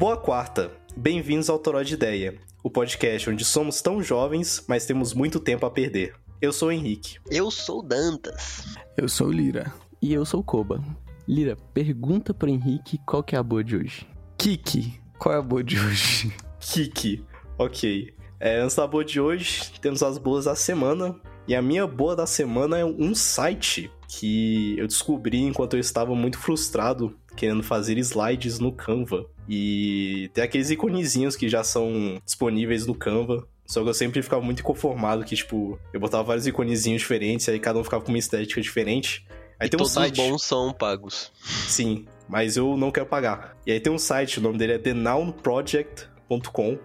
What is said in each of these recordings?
Boa quarta, bem-vindos ao Toró de Ideia, o podcast onde somos tão jovens, mas temos muito tempo a perder. Eu sou o Henrique. Eu sou Dantas. Eu sou o Lira. E eu sou o Koba. Lira, pergunta pro Henrique qual que é a boa de hoje. Kiki, qual é a boa de hoje? Kiki, ok. É, antes da boa de hoje, temos as boas da semana. E a minha boa da semana é um site que eu descobri enquanto eu estava muito frustrado querendo fazer slides no Canva. E tem aqueles iconezinhos que já são disponíveis no Canva. Só que eu sempre ficava muito inconformado que, tipo, eu botava vários iconezinhos diferentes, aí cada um ficava com uma estética diferente. Aí e tem um todos site. os bons são pagos. Sim, mas eu não quero pagar. E aí tem um site, o nome dele é thenownproject.com.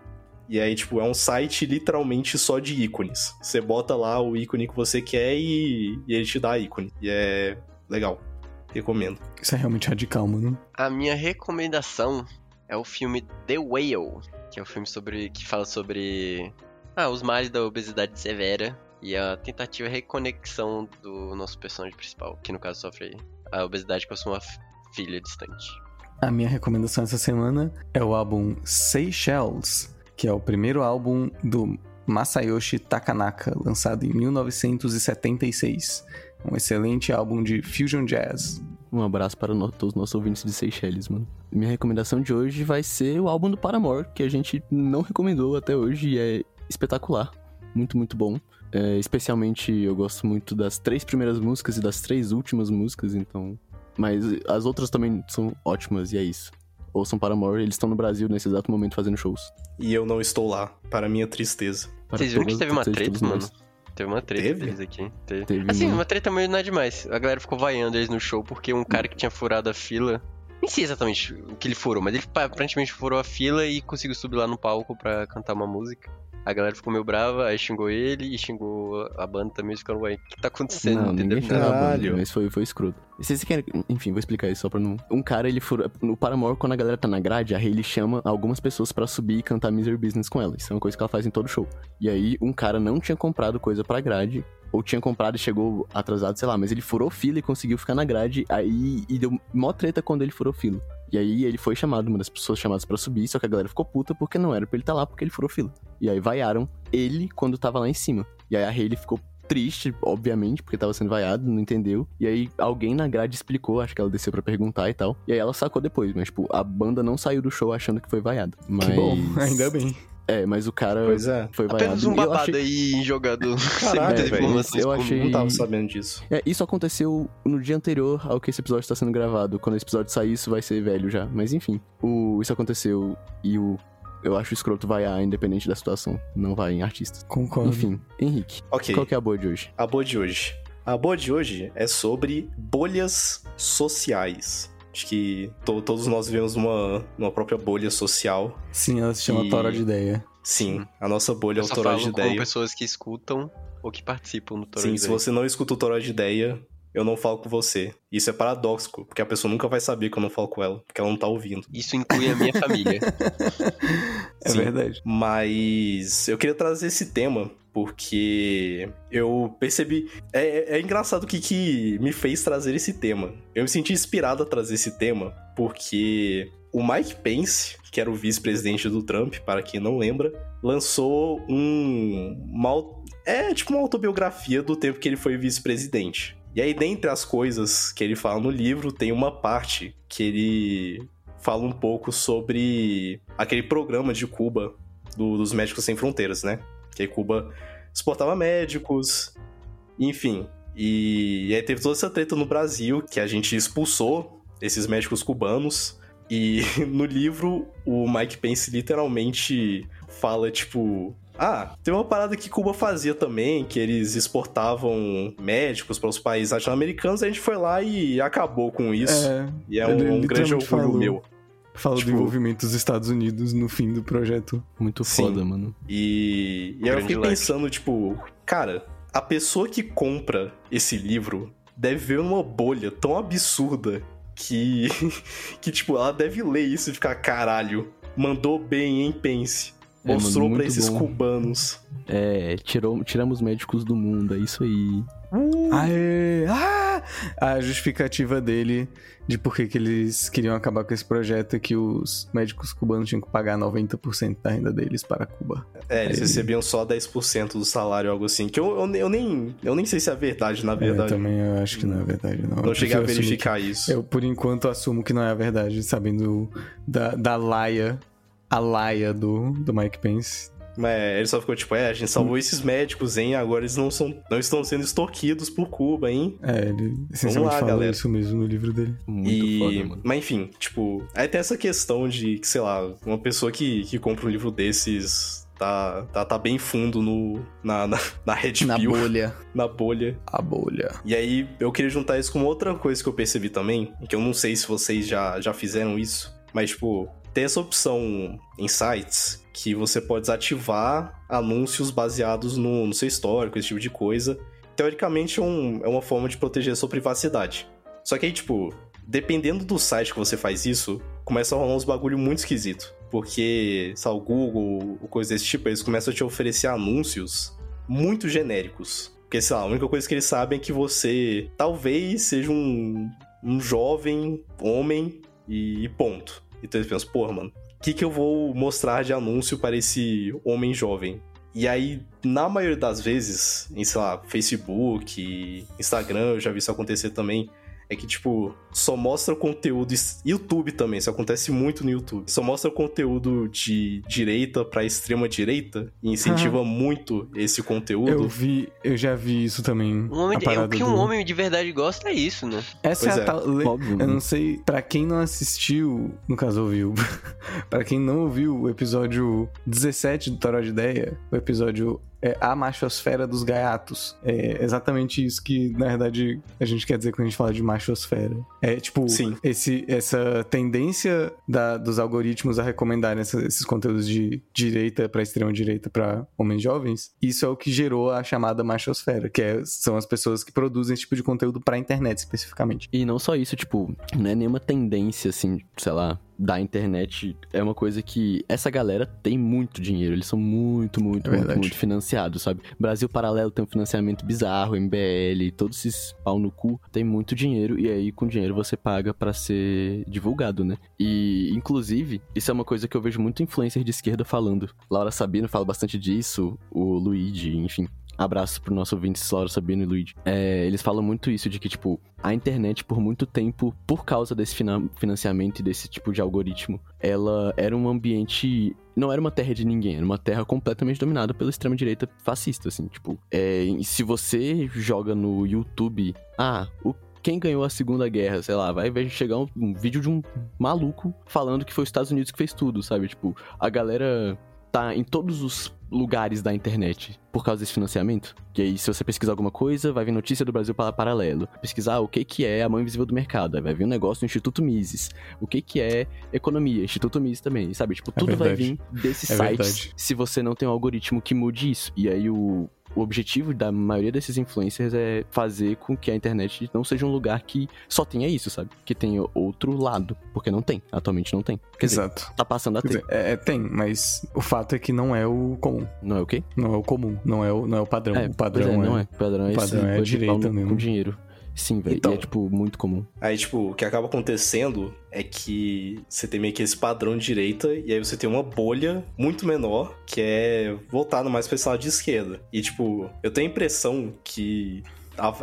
E aí, tipo, é um site literalmente só de ícones. Você bota lá o ícone que você quer e, e ele te dá ícone. E é legal. Recomendo. Isso é realmente radical, mano. A minha recomendação é o filme The Whale, que é um filme sobre que fala sobre ah, os males da obesidade severa e a tentativa de reconexão do nosso personagem principal, que no caso sofre a obesidade com a sua filha distante. A minha recomendação essa semana é o álbum Seychelles, que é o primeiro álbum do Masayoshi Takanaka, lançado em 1976. Um excelente álbum de fusion jazz. Um abraço para no, todos os nossos ouvintes de Seychelles, mano. Minha recomendação de hoje vai ser o álbum do Paramore, que a gente não recomendou até hoje e é espetacular. Muito, muito bom. É, especialmente eu gosto muito das três primeiras músicas e das três últimas músicas, então. Mas as outras também são ótimas e é isso. Ouçam Paramore, eles estão no Brasil nesse exato momento fazendo shows. E eu não estou lá, para minha tristeza. Para Vocês viram que teve uma treta, nós. mano? Teve uma treta Teve? deles aqui. Teve. Teve, Assim, uma treta meio não é demais. A galera ficou vaiando eles no show porque um cara que tinha furado a fila. Nem sei exatamente o que ele furou, mas ele pa- aparentemente furou a fila e conseguiu subir lá no palco pra cantar uma música. A galera ficou meio brava, aí xingou ele e xingou a banda também, ficando, ué, o que tá acontecendo? Não, ninguém Entendeu? xingou a banda, mas foi, foi escroto. Vocês querem... Enfim, vou explicar isso só pra não... Um cara, ele furou... No Paramore, quando a galera tá na grade, a Hayley chama algumas pessoas pra subir e cantar Misery Business com ela. Isso é uma coisa que ela faz em todo show. E aí, um cara não tinha comprado coisa pra grade, ou tinha comprado e chegou atrasado, sei lá, mas ele furou fila e conseguiu ficar na grade, aí... E deu mó treta quando ele furou fila. E aí ele foi chamado, uma das pessoas chamadas pra subir, só que a galera ficou puta porque não era pra ele estar lá, porque ele furou fila. E aí vaiaram ele quando tava lá em cima. E aí a Hayley ficou triste, obviamente, porque tava sendo vaiado, não entendeu. E aí alguém na grade explicou, acho que ela desceu pra perguntar e tal. E aí ela sacou depois, mas tipo, a banda não saiu do show achando que foi vaiado. Mas... Que bom, ainda bem. É, mas o cara Pois é. foi vaiado. Apenas um babado achei- aí jogado sem Caralho, muitas velho, informações. eu achei- Não tava sabendo disso. É, isso aconteceu no dia anterior ao que esse episódio está sendo gravado. Quando esse episódio sair, isso vai ser velho já. Mas enfim, o, isso aconteceu e o. Eu acho escroto vaiar, independente da situação. Não vai em artistas. Concordo. Enfim, Henrique, Ok. qual que é a boa de hoje? A boa de hoje. A boa de hoje é sobre bolhas sociais. Acho que to- todos nós vivemos numa, numa própria bolha social. Sim, ela se chama E- Tora de Ideia. Sim, a nossa bolha é Eu o só Toró de falo com Ideia. pessoas que escutam ou que participam do Toro Sim, de se Ideia. você não escuta o Toró de Ideia, eu não falo com você. Isso é paradoxo, porque a pessoa nunca vai saber que eu não falo com ela, porque ela não tá ouvindo. Isso inclui a minha família. É Sim. verdade. Mas eu queria trazer esse tema porque eu percebi. É, é engraçado o que, que me fez trazer esse tema. Eu me senti inspirado a trazer esse tema porque o Mike Pence, que era o vice-presidente do Trump, para quem não lembra, lançou um. Au- é tipo uma autobiografia do tempo que ele foi vice-presidente. E aí, dentre as coisas que ele fala no livro, tem uma parte que ele fala um pouco sobre aquele programa de Cuba do- dos Médicos Sem Fronteiras, né? Que aí Cuba exportava médicos, enfim. E, e aí teve toda essa treta no Brasil, que a gente expulsou esses médicos cubanos. E no livro, o Mike Pence literalmente fala, tipo... Ah, tem uma parada que Cuba fazia também, que eles exportavam médicos para os países latino-americanos, a gente foi lá e acabou com isso. É, e é um, um grande orgulho falou. meu. Fala Tipo- do envolvimento dos Estados Unidos no fim do projeto. Muito Sim. foda, mano. E, e aí eu fiquei like. pensando, tipo, cara, a pessoa que compra esse livro deve ver uma bolha tão absurda que, que tipo, ela deve ler isso e ficar, caralho, mandou bem, hein, Pense. É, mano, Mostrou pra esses bom. cubanos. É, tirou, tiramos médicos do mundo, é isso aí. Aê! Ah! A justificativa dele de por que eles queriam acabar com esse projeto é que os médicos cubanos tinham que pagar 90% da renda deles para Cuba. É, eles recebiam só 10% do salário, algo assim. Que eu, eu, eu nem, eu nem sei se é verdade, na É, verdade. eu também eu acho que não é verdade, não. não cheguei a verificar isso. Eu, por enquanto, assumo que não é a verdade, sabendo da, da laia, a laia do, do Mike Pence. Mas ele só ficou tipo, é, a gente salvou esses médicos, hein? Agora eles não, são, não estão sendo extorquidos por Cuba, hein? É, ele essencialmente lá, falou galera. isso mesmo no livro dele. Muito e... foda, mano. Mas enfim, tipo, aí tem essa questão de, que, sei lá, uma pessoa que, que compra um livro desses tá, tá, tá bem fundo no, na, na, na Red Na Pill, bolha. na bolha. A bolha. E aí eu queria juntar isso com outra coisa que eu percebi também, que eu não sei se vocês já, já fizeram isso, mas tipo, tem essa opção em sites que você pode desativar anúncios baseados no, no seu histórico, esse tipo de coisa. Teoricamente é, um- é uma forma de proteger a sua privacidade. Só que aí, tipo, dependendo do site que você faz isso, começa a rolar uns bagulho muito esquisito. Porque, sabe, o Google, coisa desse tipo, eles começam a te oferecer anúncios muito genéricos. Porque, sei lá, a única coisa que eles sabem é que você talvez seja um, um jovem homem e ponto. Então eles pensam, porra, mano, o que, que eu vou mostrar de anúncio para esse homem jovem? E aí, na maioria das vezes, em, sei lá, Facebook, Instagram, eu já vi isso acontecer também. É que, tipo, só mostra conteúdo. YouTube também, isso acontece muito no YouTube. Só mostra conteúdo de direita pra extrema direita e incentiva muito esse conteúdo. Eu vi, eu já vi isso também. Um homem a de- o que um do- homem de verdade gosta é isso, né? Essa Pois é a é. tal. Óbvio. Eu não sei, pra quem não assistiu, no caso ouviu, pra quem não ouviu o episódio 17 do Toró de Ideia, o episódio é A Machosfera dos Gaiatos. É exatamente isso que, na verdade, a gente quer dizer quando a gente fala de machosfera. É tipo, Sim. esse, essa tendência da- dos algoritmos a recomendarem essa- esses conteúdos de direita pra extrema direita pra homens jovens, isso é o que gerou a chamada machosfera, que é- são as pessoas que produzem esse tipo de conteúdo pra internet especificamente. E não só isso, tipo, não é nenhuma tendência, assim, sei lá, da internet. É uma coisa que essa galera tem muito dinheiro. Eles são muito, muito, É muito, muito financiados, sabe? Brasil Paralelo tem um financiamento bizarro, MBL, todos esses pau no cu tem muito dinheiro. E aí, com dinheiro, você paga pra ser divulgado, né? E, inclusive, isso é uma coisa que eu vejo muito influencer de esquerda falando. Laura Sabino fala bastante disso, o Luigi, enfim. Abraço pro nosso ouvinte, Laura Sabino e Luigi. É, eles falam muito isso, de que, tipo, a internet, por muito tempo, por causa desse fina- financiamento e desse tipo de algoritmo, ela era um ambiente. Não era uma terra de ninguém, era uma terra completamente dominada pela extrema-direita fascista, assim, tipo. É, se você joga no YouTube, ah, o quem ganhou a Segunda Guerra, sei lá, vai chegar um, um vídeo de um maluco falando que foi os Estados Unidos que fez tudo, sabe? Tipo, a galera tá em todos os lugares da internet por causa desse financiamento. Que aí, se você pesquisar alguma coisa, vai vir notícia do Brasil para paralelo. Pesquisar o que que é a mão invisível do mercado, aí vai vir um negócio do Instituto Mises. O que que é economia, Instituto Mises também, sabe? Tipo, É tudo vai verdade. vir desses É sites verdade. se você não tem um algoritmo que mude isso. E aí o o objetivo da maioria desses influencers é fazer com que a internet não seja um lugar que só tenha isso, sabe? Que tenha outro lado. Porque não tem. Atualmente não tem. Quer dizer, Exato. tá passando a ter. dizer, é, é, tem, mas o fato é que não é o comum. Não é o quê? Não é o comum, não é o, não é o padrão. É, o padrão é, é, não é. O padrão é, o esse padrão é bando de direita mesmo. com dinheiro. Sim, velho. Então. E é, tipo, muito comum. Aí, tipo, o que acaba acontecendo é que você tem meio que esse padrão de direita, e aí você tem uma bolha muito menor, que é voltada mais pra esse lado de esquerda. E, tipo, eu tenho a impressão que.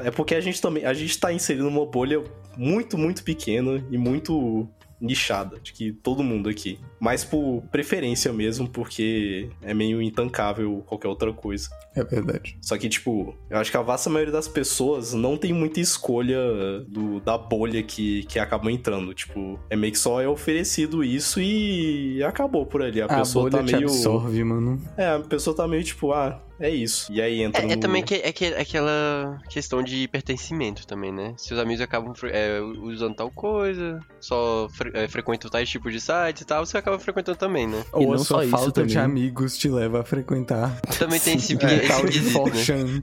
É porque a gente também. A gente tá inserindo uma bolha muito, muito pequena e muito nichada. De que todo mundo aqui. Mas por preferência mesmo, porque é meio intancável qualquer outra coisa. É verdade. Só que, tipo, eu acho que a vasta maioria das pessoas não tem muita escolha do, da bolha que, que acabam entrando. Tipo, é meio que só é oferecido isso e acabou por ali. A, A, pessoa tá meio. absorve, mano. É, a pessoa tá meio tipo, ah, é isso. E aí entra É, é no... também que, é que, aquela questão de pertencimento também, né? Se os amigos acabam é, usando tal coisa, só fre é, frequentam tais tipos de sites e tal, você acaba frequentando também, né? E Ou a não sua só isso falta de também. amigos te leva a frequentar Também tem esse, o esse tal de quesito, né? Forchan.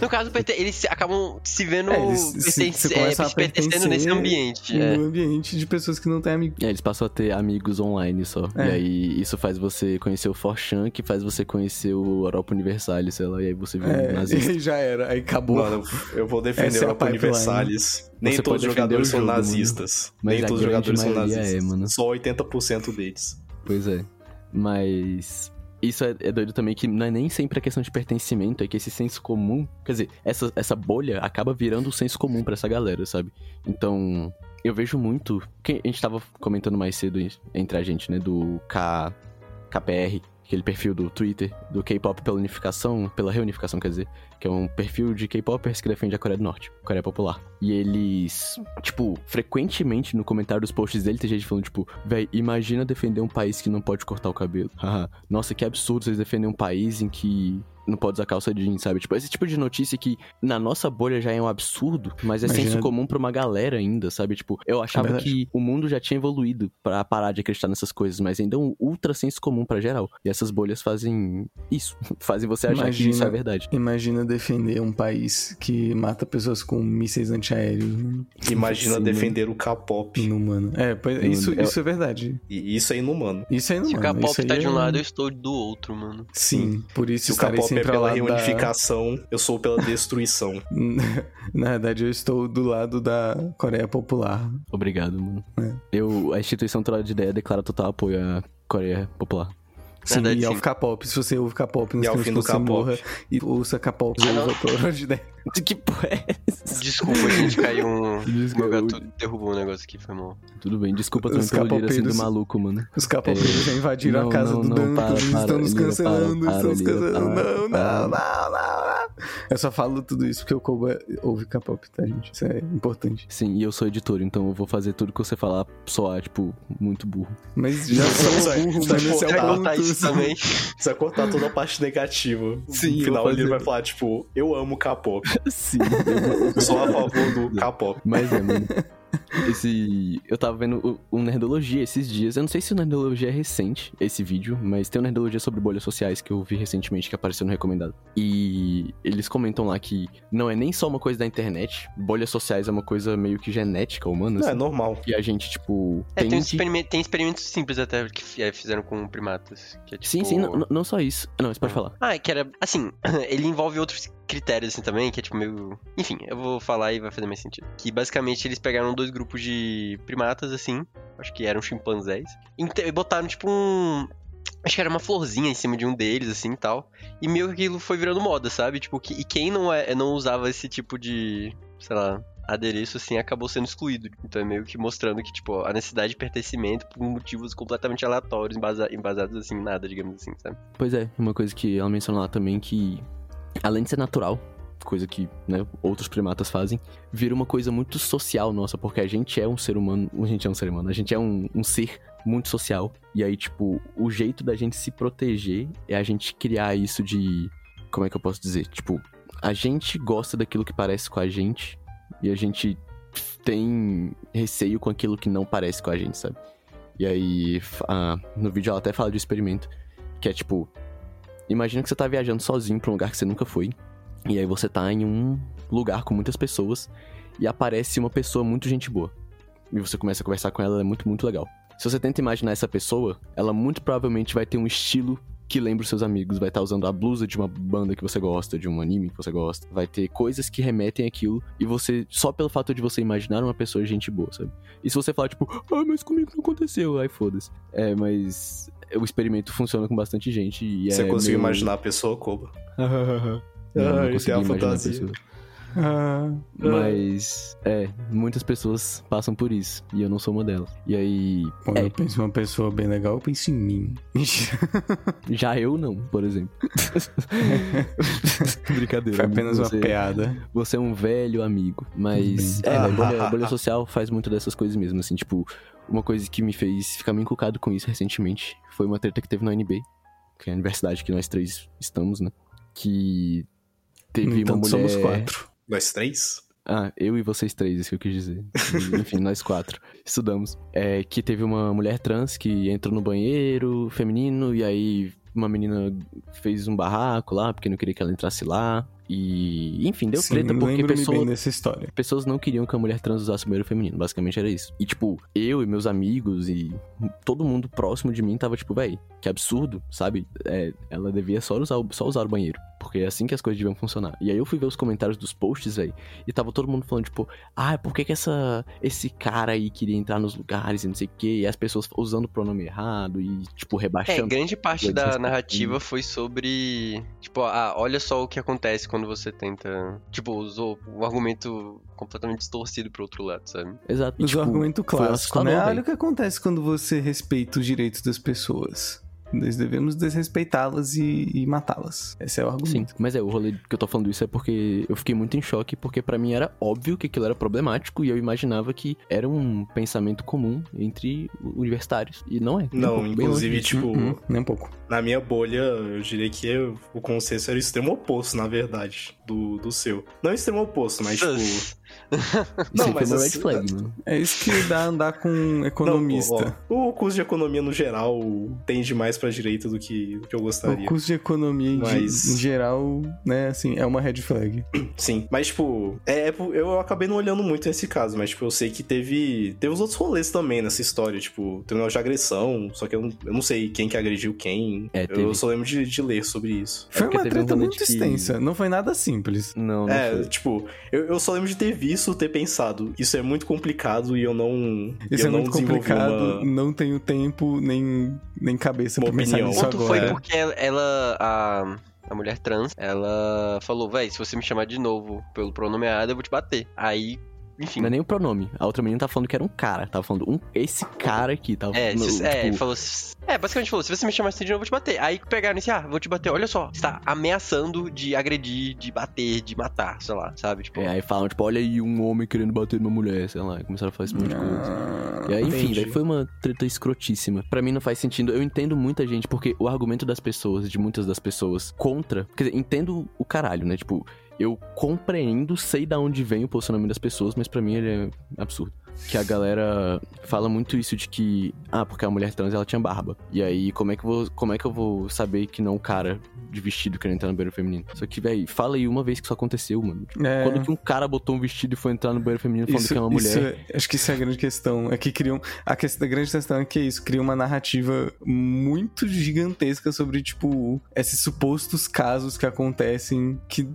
No caso, eles acabam se vendo É, eles se- perten- se é, se pertencendo pertencer nesse ambiente. é. No ambiente de pessoas que não têm amigos. É, eles passam a ter amigos online só. É. E aí isso faz você conhecer o Forchan, que faz você conhecer o Europa Universalis, sei lá, e aí você vira um É, nazista. e já era, aí acabou. Mano, eu vou defender Essa é o a Europa. Universalis. Nem Você todos os jogadores são jogo, mano. nazistas. Mas Nem todos os jogadores são maioria nazistas. é, mano. Só 80% deles. Pois é. Mas isso é, é doido também que não é nem sempre a questão de pertencimento, é que esse senso comum, quer dizer, essa, essa bolha acaba virando o senso comum pra essa galera, sabe? Então, eu vejo muito, que a gente tava comentando mais cedo entre a gente, né, do K, KPR, aquele perfil do Twitter, do K-pop pela unificação, pela reunificação, quer dizer, que é um perfil de K-popers que defende a Coreia do Norte, Coreia Popular. E eles, tipo, frequentemente no comentário dos posts dele tem gente falando, tipo, véi, imagina defender um país que não pode cortar o cabelo. Nossa, que absurdo vocês defendem um país em que não pode usar calça jeans, sabe? Tipo, esse tipo de notícia que na nossa bolha já é um absurdo, mas é Imagina- senso comum pra uma galera ainda, sabe? Tipo, eu achava verdade. que o mundo já tinha evoluído pra parar de acreditar nessas coisas, mas ainda é um ultra senso comum pra geral. E essas bolhas fazem isso, fazem você achar que Imagina- isso é verdade. Imagina defender um país que mata pessoas com mísseis antiaéreos. né? Imagina Sim, defender o K-pop. Inumano. É, pois, Inumano. isso, isso é verdade. E isso é inumano. Isso é Se inumano. o K-pop tá de um é- lado, eu estou do outro, mano. Sim, por isso Se o K-pop é sempre ao pela lado da... reunificação, eu sou pela destruição. Na verdade, eu estou do lado da Coreia Popular. Obrigado, mano. É. Eu, a instituição Trollada de Ideia declara total apoio à Coreia Popular. Sim, Verdade, e ao sim. K-pop, se você ouve K-pop, significa fim que você morra e ouça K-pop Ah, e não. ouça Trollada de Ideia. Que porra é essa? Desculpa, gente, caiu um. Desculpa, Meu gato derrubou um negócio aqui, foi mal. Tudo bem, desculpa também Os pelo líder assim do maluco, mano. Os K-popeiros já invadiram não, a casa não, do eles para, estão nos Lira, cancelando, estão nos Lira, cancelando. Não, não, não, não. Eu só falo tudo isso porque o Koba ouve K-pop, tá, gente? Isso é importante. Sim, e eu sou editor, então eu vou fazer tudo que você falar soar, tipo, muito burro. Mas já sou burro, vai mas esse é o ponto. isso também. Você vai cortar toda a parte negativa. Sim, no final ele vai falar, tipo, eu amo K-pop. Sim, Eu sou a favor do K-pop. Mas é, mano. Esse. Eu tava vendo o, o Nerdologia esses dias. Eu não sei se o Nerdologia é recente, esse vídeo, mas tem um Nerdologia sobre bolhas sociais que eu vi recentemente que apareceu no recomendado. E eles comentam lá que não é nem só uma coisa da internet, bolhas sociais é uma coisa meio que genética humana. Não, é assim, normal. E a gente, tipo. É, tem, um tende- experimento, tem experimentos simples até que é, fizeram com primatas. Que é, tipo... Sim, sim, não, não só isso. Não, você pode falar. Ah, é que era. Assim, ele envolve outros critérios assim também, que é tipo meio. Enfim, eu vou falar e vai fazer mais sentido. Que basicamente eles pegaram dois grupos de primatas, assim. Acho que eram chimpanzés. E botaram tipo um. Acho que era uma florzinha em cima de um deles, assim e tal. E meio que aquilo foi virando moda, sabe? Tipo, que, e quem não, é, não usava esse tipo de. sei lá. Adereço, assim, acabou sendo excluído. Então é meio que mostrando que, tipo, a necessidade de pertencimento por motivos completamente aleatórios, embasa- embasados, assim, nada, digamos assim, sabe? Pois é, uma coisa que ela mencionou lá também que, além de ser natural, coisa que né, outros primatas fazem, vira uma coisa muito social nossa, porque a gente é um ser humano, a gente é um ser humano, a gente é um, um ser muito social. E aí, tipo, o jeito da gente se proteger é a gente criar isso de. Como é que eu posso dizer? Tipo, a gente gosta daquilo que parece com a gente e a gente tem receio com aquilo que não parece com a gente, sabe? E aí, f- ah, no vídeo ela até fala de um experimento, que é tipo, imagina que você tá viajando sozinho pra um lugar que você nunca foi, e aí você tá em um lugar com muitas pessoas, e aparece uma pessoa muito gente boa. E você começa a conversar com ela, ela é muito, muito legal. Se você tenta imaginar essa pessoa, ela muito provavelmente vai ter um estilo que lembra os seus amigos, vai estar usando a blusa de uma banda que você gosta, de um anime que você gosta, vai ter coisas que remetem àquilo, e você, só pelo fato de você imaginar uma pessoa gente boa, sabe? E se você falar, tipo, ah, mas comigo não aconteceu, aí foda-se. É, mas o experimento funciona com bastante gente e Você é conseguiu meio- imaginar a pessoa, Koba? Não, não consegui tem a imaginar a fantasia. pessoa. Ah, Mas, é, muitas pessoas passam por isso, e eu não sou uma delas. E aí, quando é, eu penso em uma pessoa bem legal, eu penso em mim. já eu não, por exemplo. Brincadeira. Foi amigo, apenas uma você- piada. Você é um velho amigo. Mas. É, velho, bolha, bolha social faz muito dessas coisas mesmo. Assim, tipo, uma coisa que me fez ficar meio encucado com isso recentemente foi uma treta que teve na UNB, que é a universidade que nós três estamos, né? Que teve No uma mulher. somos quatro. Nós três? Ah, eu e vocês três, isso que eu quis dizer. Enfim, nós quatro estudamos. É, que teve uma mulher trans que entrou no banheiro feminino e aí uma menina fez um barraco lá porque não queria que ela entrasse lá. E, enfim, deu Sim, treta porque pessoa, bem dessa história. pessoas não queriam que a mulher trans usasse o banheiro feminino. Basicamente era isso. E, tipo, eu e meus amigos e todo mundo próximo de mim tava, tipo, véi, que absurdo, sabe? É, ela devia só usar, o- só usar o banheiro. Porque é assim que as coisas deviam funcionar. E aí eu fui ver os comentários dos posts, véi, e tava todo mundo falando, tipo, ah, por que, que essa, esse cara aí queria entrar nos lugares e não sei o quê? E as pessoas usando o pronome errado e, tipo, É, rebaixando. grande parte da desrespeito. narrativa foi sobre. Tipo, ah, olha só o que acontece quando você tenta. Tipo, usou um argumento completamente distorcido pro outro lado, sabe? Exato. E, Mas tipo, o argumento clássico, né? Olha o que acontece quando você respeita os direitos das pessoas. Nós devemos desrespeitá-las e, e matá-las. Esse é o Sim, argumento. mas é, o rolê que eu tô falando isso é porque eu fiquei muito em choque, porque pra mim era óbvio que aquilo era problemático e eu imaginava que era um pensamento comum entre universitários. E não é. um Não, bem inclusive, tipo, Hum, hum, nem um pouco. na minha bolha, eu diria que o consenso era o extremo oposto, na verdade, do, do seu. Não o extremo oposto, mas, tipo. Não, mas red assim- flag, mano. É isso que dá andar com um Não, economista. ó, o curso de economia, no geral, tende mais pra direita do que, do que eu o gostaria. curso de economia em, Mas- em geral, né, assim, é uma red flag. Sim, mas, tipo, é, é por- eu acabei não olhando muito nesse caso, mas, tipo, eu sei que teve. Teve os outros rolês também nessa história, tipo, teve um de agressão, só que eu não, eu não sei quem que agrediu quem. É, eu só lembro de, de ler sobre isso. Foi porque uma um treta muito que- extensa, não foi nada simples. Não, não É, foi. tipo, eu, eu só lembro de ter visto, ter pensado, isso é muito complicado e eu não. Isso eu é não muito complicado, uma- não tenho tempo nem, nem cabeça Uma pra pensar opinião. O nisso ponto agora. foi porque ela, ela- a, a mulher trans, ela falou, véi, se você me chamar de novo pelo pronome errado, eu vou te bater. Aí, enfim. Não é nem o pronome. A outra menina tá falando que era um cara. Tava falando, um, esse cara aqui. Tava É, no- se- é, tipo, falou. É, basicamente falou: se você me chamar assim de novo, eu vou te bater. Aí pegaram esse, ah, vou te bater. Olha só, você tá ameaçando de agredir, de bater, de matar, sei lá, sabe? Tipo, É, aí falam, tipo, olha aí um homem querendo bater numa mulher, sei lá. e Começaram a falar esse monte de coisa. E aí, enfim, daí foi uma treta escrotíssima. Pra mim não faz sentido. Eu entendo muita gente, porque o argumento das pessoas, de muitas das pessoas, contra. Quer dizer, entendo o caralho, né? Tipo, eu compreendo, sei da onde vem o posicionamento das pessoas, mas pra mim ele é absurdo. Que a galera fala muito isso de que, ah, porque a mulher trans ela tinha barba. E aí, como é que eu vou, como é que eu vou saber que não um cara de vestido querendo entrar no banheiro feminino? Só que, véi, fala aí uma vez que isso aconteceu, mano. É. Quando que um cara botou um vestido e foi entrar no banheiro feminino falando Isso, que é uma mulher? isso é- acho que isso é a grande questão. É que criam. A, questão, a grande questão é que é isso, cria uma narrativa muito gigantesca sobre, tipo, esses supostos casos que acontecem. Que,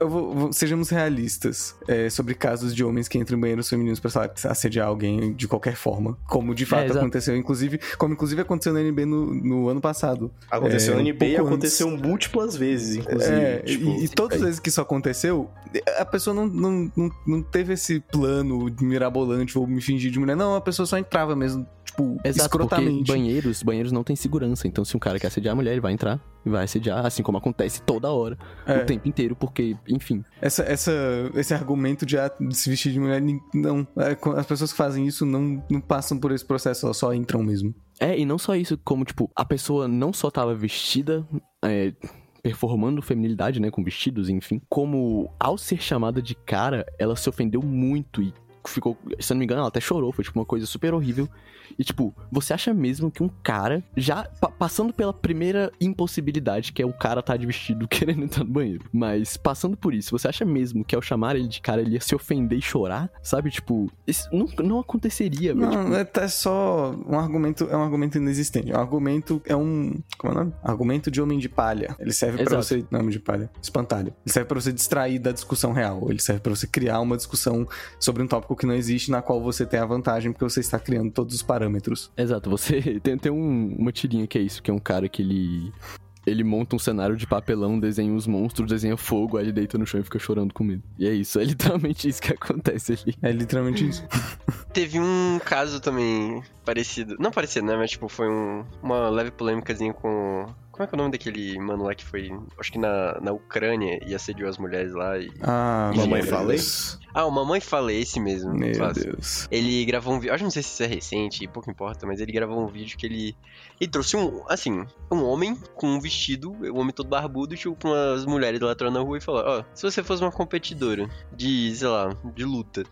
vou- sejamos realistas é, sobre casos de homens que entram em banheiros femininos pra, sei lá, assediar alguém de qualquer forma. Como de fato exato. aconteceu. Inclusive, como inclusive aconteceu na NB no, no ano passado. Aconteceu É, no um NB e pouco aconteceu múltiplas vezes, inclusive. É, tipo, e, e todas as vezes que isso aconteceu, a pessoa não, não, não, não teve esse plano mirabolante, vou me fingir de mulher. Não, a pessoa só entrava mesmo, tipo, Exato, escrotamente. banheiros, banheiros não tem segurança. Então, se um cara quer assediar a mulher, ele vai entrar e vai assediar, assim como acontece toda hora, É, o tempo inteiro, porque, enfim. essa, essa, esse argumento de, ah, de se vestir de mulher, não. É, As pessoas que fazem isso não, não passam por esse processo, elas só entram mesmo. É, e não só isso, como, tipo, a pessoa não só tava vestida, é, performando feminilidade, né, com vestidos, enfim, como ao ser chamada de cara, ela se ofendeu muito e ficou, se eu não me engano, ela até chorou, foi tipo uma coisa super horrível. E tipo, você acha mesmo que um cara, já pa- passando pela primeira impossibilidade, que é o cara tá de vestido querendo entrar no banheiro, mas passando por isso, você acha mesmo que ao chamar ele de cara, ele ia se ofender e chorar? Sabe, tipo, isso não, não aconteceria, velho. Não, Tipo, é tá só um argumento, é um argumento inexistente. Um argumento é um, como é o nome? Argumento de homem de palha. Ele serve pra Exato. você, não homem de palha, espantalho. Ele serve pra você distrair da discussão real. Ele serve pra você criar uma discussão sobre um tópico que não existe, na qual você tem a vantagem porque você está criando todos os parâmetros. Exato, você tem, tem um- uma tirinha que é isso, que é um cara que ele. Ele monta um cenário de papelão, desenha os monstros, desenha fogo, aí ele deita no chão e fica chorando com medo. E é isso, é literalmente isso que acontece ali. É literalmente isso. Teve um caso também parecido. Não parecido, né? Mas tipo, foi um- uma leve polêmicazinha com. Como é que é o nome daquele mano lá que foi. Acho que na, na Ucrânia e assediou as mulheres lá e. Ah, Mamãe meu falei? Ah, o Mamãe Falei, esse mesmo. Meu clássico. Deus. Ele gravou um vídeo. Acho que não sei se isso é recente, pouco importa, mas ele gravou um vídeo que ele. Ele trouxe um. Assim, um homem com um vestido, um homem todo barbudo, tipo, com umas mulheres lá na rua e falou: Ó, se você fosse uma competidora de, sei lá, de luta.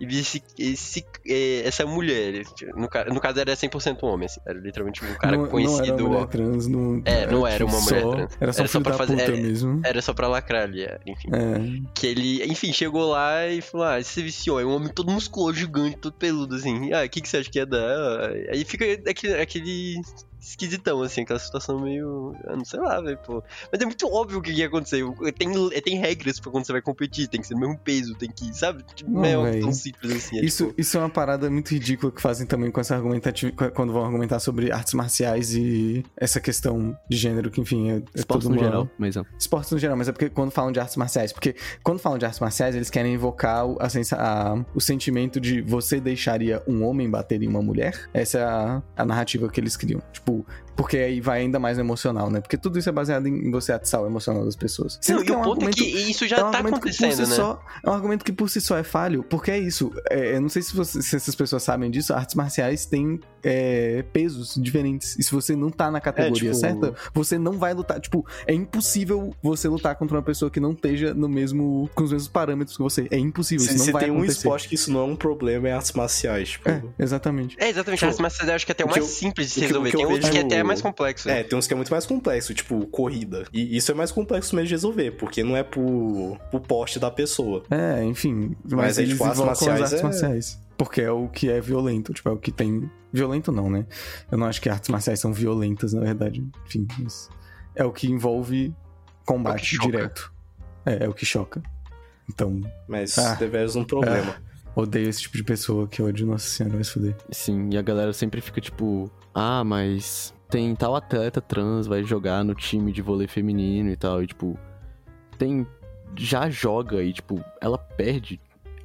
E visse esse, eh, essa mulher. No, ca- no caso era 100% homem, assim. Era literalmente um cara não, Não conhecido. era mulher trans, não, É, não era uma mulher só- trans. Era só Era só pra fazer- é- mesmo. Era só pra lacrar ali, é, enfim. É. Que ele, enfim, chegou lá e falou: Ah, você viciou, é um homem todo musculoso, gigante, todo peludo, assim. Ah, o que, que você acha que ia dar? Aí fica aquele, aquele esquisitão, assim, aquela situação meio. ah, não sei lá, velho, pô. Mas é muito óbvio o que ia acontecer. Tem, tem regras pra quando você vai competir, tem que ser do mesmo peso, tem que, sabe? Tipo, Não, não é tão simples assim. É, Isso, tipo, isso é uma parada muito ridícula que fazem também com essa argumentativa quando vão argumentar sobre artes marciais e essa questão de gênero, que enfim é, é Esportes tudo no uma- geral, mas não. Esportes no geral, mas é porque quando falam de artes marciais, porque quando falam de artes marciais, eles querem invocar o, a sensa- a- o sentimento de você deixaria um homem bater em uma mulher? Essa é a, a narrativa que eles criam. Tipo, porque aí vai ainda mais no emocional, né? Porque tudo isso é baseado em você atiçar o emocional das pessoas. Sendo não, e que é o um ponto é argumento- que isso já é um tá que acontecendo, si né? Só, é um argumento que por si só é falho, porque é isso. É, eu não sei se, você- se essas pessoas sabem disso, artes marciais têm é, pesos diferentes. E se você não tá na categoria tipo- certa, você não vai lutar. Tipo, é impossível você lutar contra uma pessoa que não esteja no mesmo. com os mesmos parâmetros que você. É impossível. Se, isso não se vai tem um acontecer. esporte que isso não é um problema, é artes marciais. Tipo, É, exatamente. É, exatamente, Tipo, mas eu acho que é até o que mais eu- simples de se que- resolver. que eu Tem outros que é até mais complexo. É, tem uns que é muito mais complexo, tipo corrida. E isso é mais complexo mesmo de resolver, porque não é por, por porte da pessoa. É, enfim. Mas, Mas é, eles tipo, artes as marciais artes é- marciais. Porque é o que é violento. Tipo, é o que tem. Violento não, né? Eu não acho que artes marciais são violentas, na verdade. Enfim, mas é o que envolve combate choca. direto. É, é o que choca. Então, Mas Ah. deveras um problema. odeio esse tipo de pessoa que ódio, nossa senhora, vai se fuder. Sim, e a galera sempre fica tipo, ah, mas tem tal atleta trans, vai jogar no time de vôlei feminino e tal, e tipo, tem. Já joga e, tipo, ela perde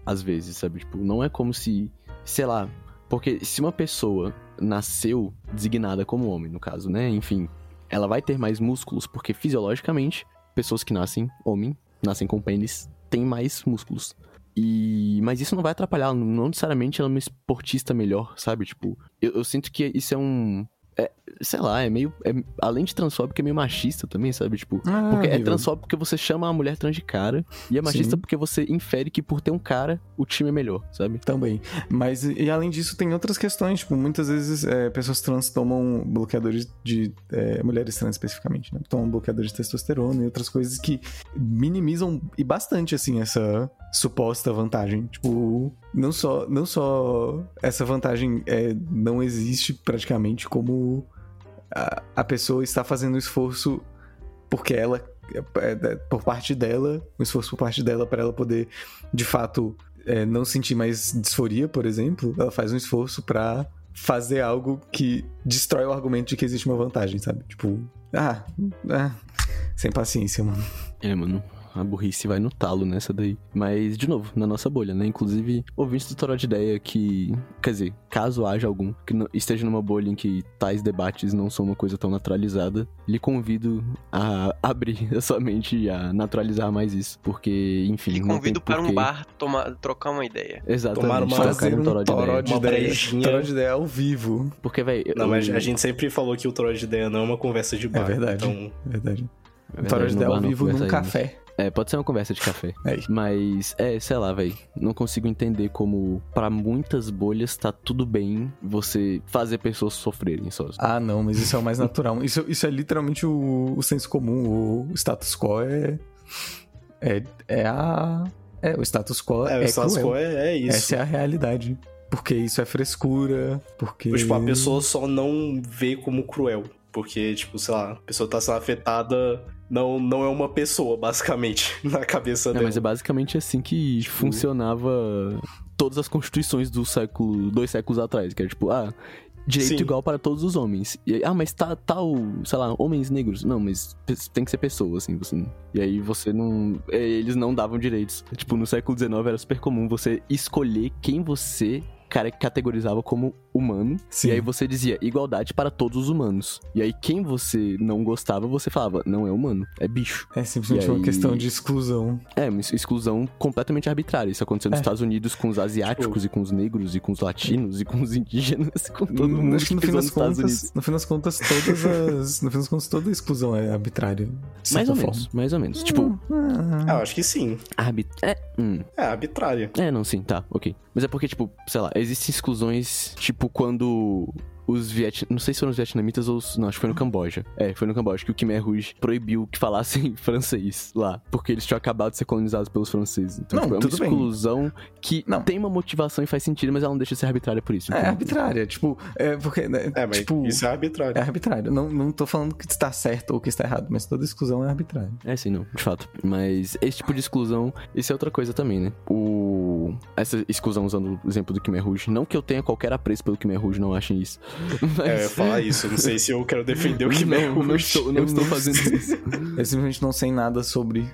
às vezes, sabe? Tipo, não é como se. Sei lá. Porque se uma pessoa nasceu designada como homem, no caso, né? Enfim, ela vai ter mais músculos, porque fisiologicamente, pessoas que nascem homem, nascem com pênis, têm mais músculos. E mas isso não vai atrapalhar, não necessariamente ela é uma esportista melhor, sabe? Tipo, eu, eu sinto que isso é um é, sei lá, é meio é- além de transfóbico é meio machista também, sabe? Tipo, porque é transfóbico porque você chama a mulher trans de cara e é machista Sim. porque você infere que por ter um cara, o time é melhor, sabe? Também. Mas, e além disso, tem outras questões. Tipo, muitas vezes é, pessoas trans tomam bloqueadores de. é, mulheres trans especificamente, né? Tomam bloqueadores de testosterona e outras coisas que minimizam e bastante, assim, essa suposta vantagem. Tipo, não só, não só essa vantagem é, não existe praticamente, como a, a pessoa está fazendo esforço porque ela. é, é, por parte dela, um esforço por parte dela para ela poder, de fato, é, não sentir mais disforia, por exemplo, ela faz um esforço pra fazer algo que destrói o argumento de que existe uma vantagem, sabe? Tipo, ah, ah sem paciência, mano. É, mano. A burrice vai no talo nessa daí. Mas, de novo, na nossa bolha, né? Inclusive, ouvintes do Toró de Ideia que. Quer dizer, caso haja algum que esteja numa bolha em que tais debates não são uma coisa tão naturalizada, lhe convido a abrir a sua mente e a naturalizar mais isso. Porque, enfim. Lhe não tem convido para um porquê- bar tomar, trocar uma ideia. Exatamente. tomar uma- Fazer um um Toró de toró Ideia. de ideia. Toró de ideia ao vivo. Porque, velho. Não, mas a gente sempre falou que o Troll de Ideia não é uma conversa de bar. É verdade. Então, É verdade. É Um toró de ideia ao vivo num café. É, pode ser uma conversa de café. É. Mas, é, sei lá, velho. Não consigo entender como, pra muitas bolhas, tá tudo bem você fazer pessoas sofrerem só. Ah, não, mas isso é o mais natural. Isso, isso é literalmente o, o senso comum. O status quo é. É, é a. É, o status quo é, é, o status cruel. quo é, é isso. Essa é a realidade. Porque isso é frescura, porque... Tipo, a pessoa só não vê como cruel. Porque, tipo, sei lá, a pessoa tá sendo afetada, não, não é uma pessoa, basicamente, na cabeça É, dela. mas é basicamente assim que funcionava todas as constituições do século, dois séculos atrás, que era tipo, ah, direito Sim. igual para todos os homens. E aí, ah, mas tá tal, sei lá, homens negros. Não, mas tem que ser pessoas, assim, você. E aí você não, é, eles não davam direitos. Tipo, no século XIX era super comum você escolher quem você categorizava como humano. Sim. E aí você dizia igualdade para todos os humanos. E aí quem você não gostava, você falava, não é humano, é bicho. É simplesmente E uma aí- questão de exclusão. É, uma exclusão completamente arbitrária. Isso aconteceu nos É. Estados Unidos com os asiáticos e com os negros e com os latinos e com os indígenas, com todo No- mundo acho que no fim das nos Estados Unidos. contas, no fim das contas, todas as. no fim das contas, toda a exclusão é arbitrária. Mais ou forma. menos, mais ou menos. Tipo, Ah, Ah, eu acho que sim. arbit... É, hum. É arbitrária. É, não, sim, tá, ok. Mas é porque, tipo, sei lá, existem exclusões, tipo, quando os viet... Não sei se foram os vietnamitas ou... os- Não, acho que foi no Camboja. É, foi no Camboja que o Khmer Rouge proibiu que falassem francês lá. Porque eles tinham acabado de ser colonizados pelos franceses. Então, Não, tipo, é uma tudo bem. exclusão que Não. tem uma motivação e faz sentido, mas ela não deixa de ser arbitrária por isso. É Então, arbitrária, tipo, é porque. né, É, mas tipo, isso é arbitrário. é arbitrário. Não, não tô falando que está certo ou que está errado, mas toda exclusão é arbitrária. É, sim, não, de fato. Mas esse tipo de exclusão, isso é outra coisa também, né? O... Essa exclusão usando o exemplo do Khmer Rouge. Não que eu tenha qualquer apreço pelo Khmer Rouge, não achem isso. Mas... É, eu ia falar isso. Não sei se eu quero defender o que não, não estou, não estou fazendo isso. Eu simplesmente não sei nada sobre.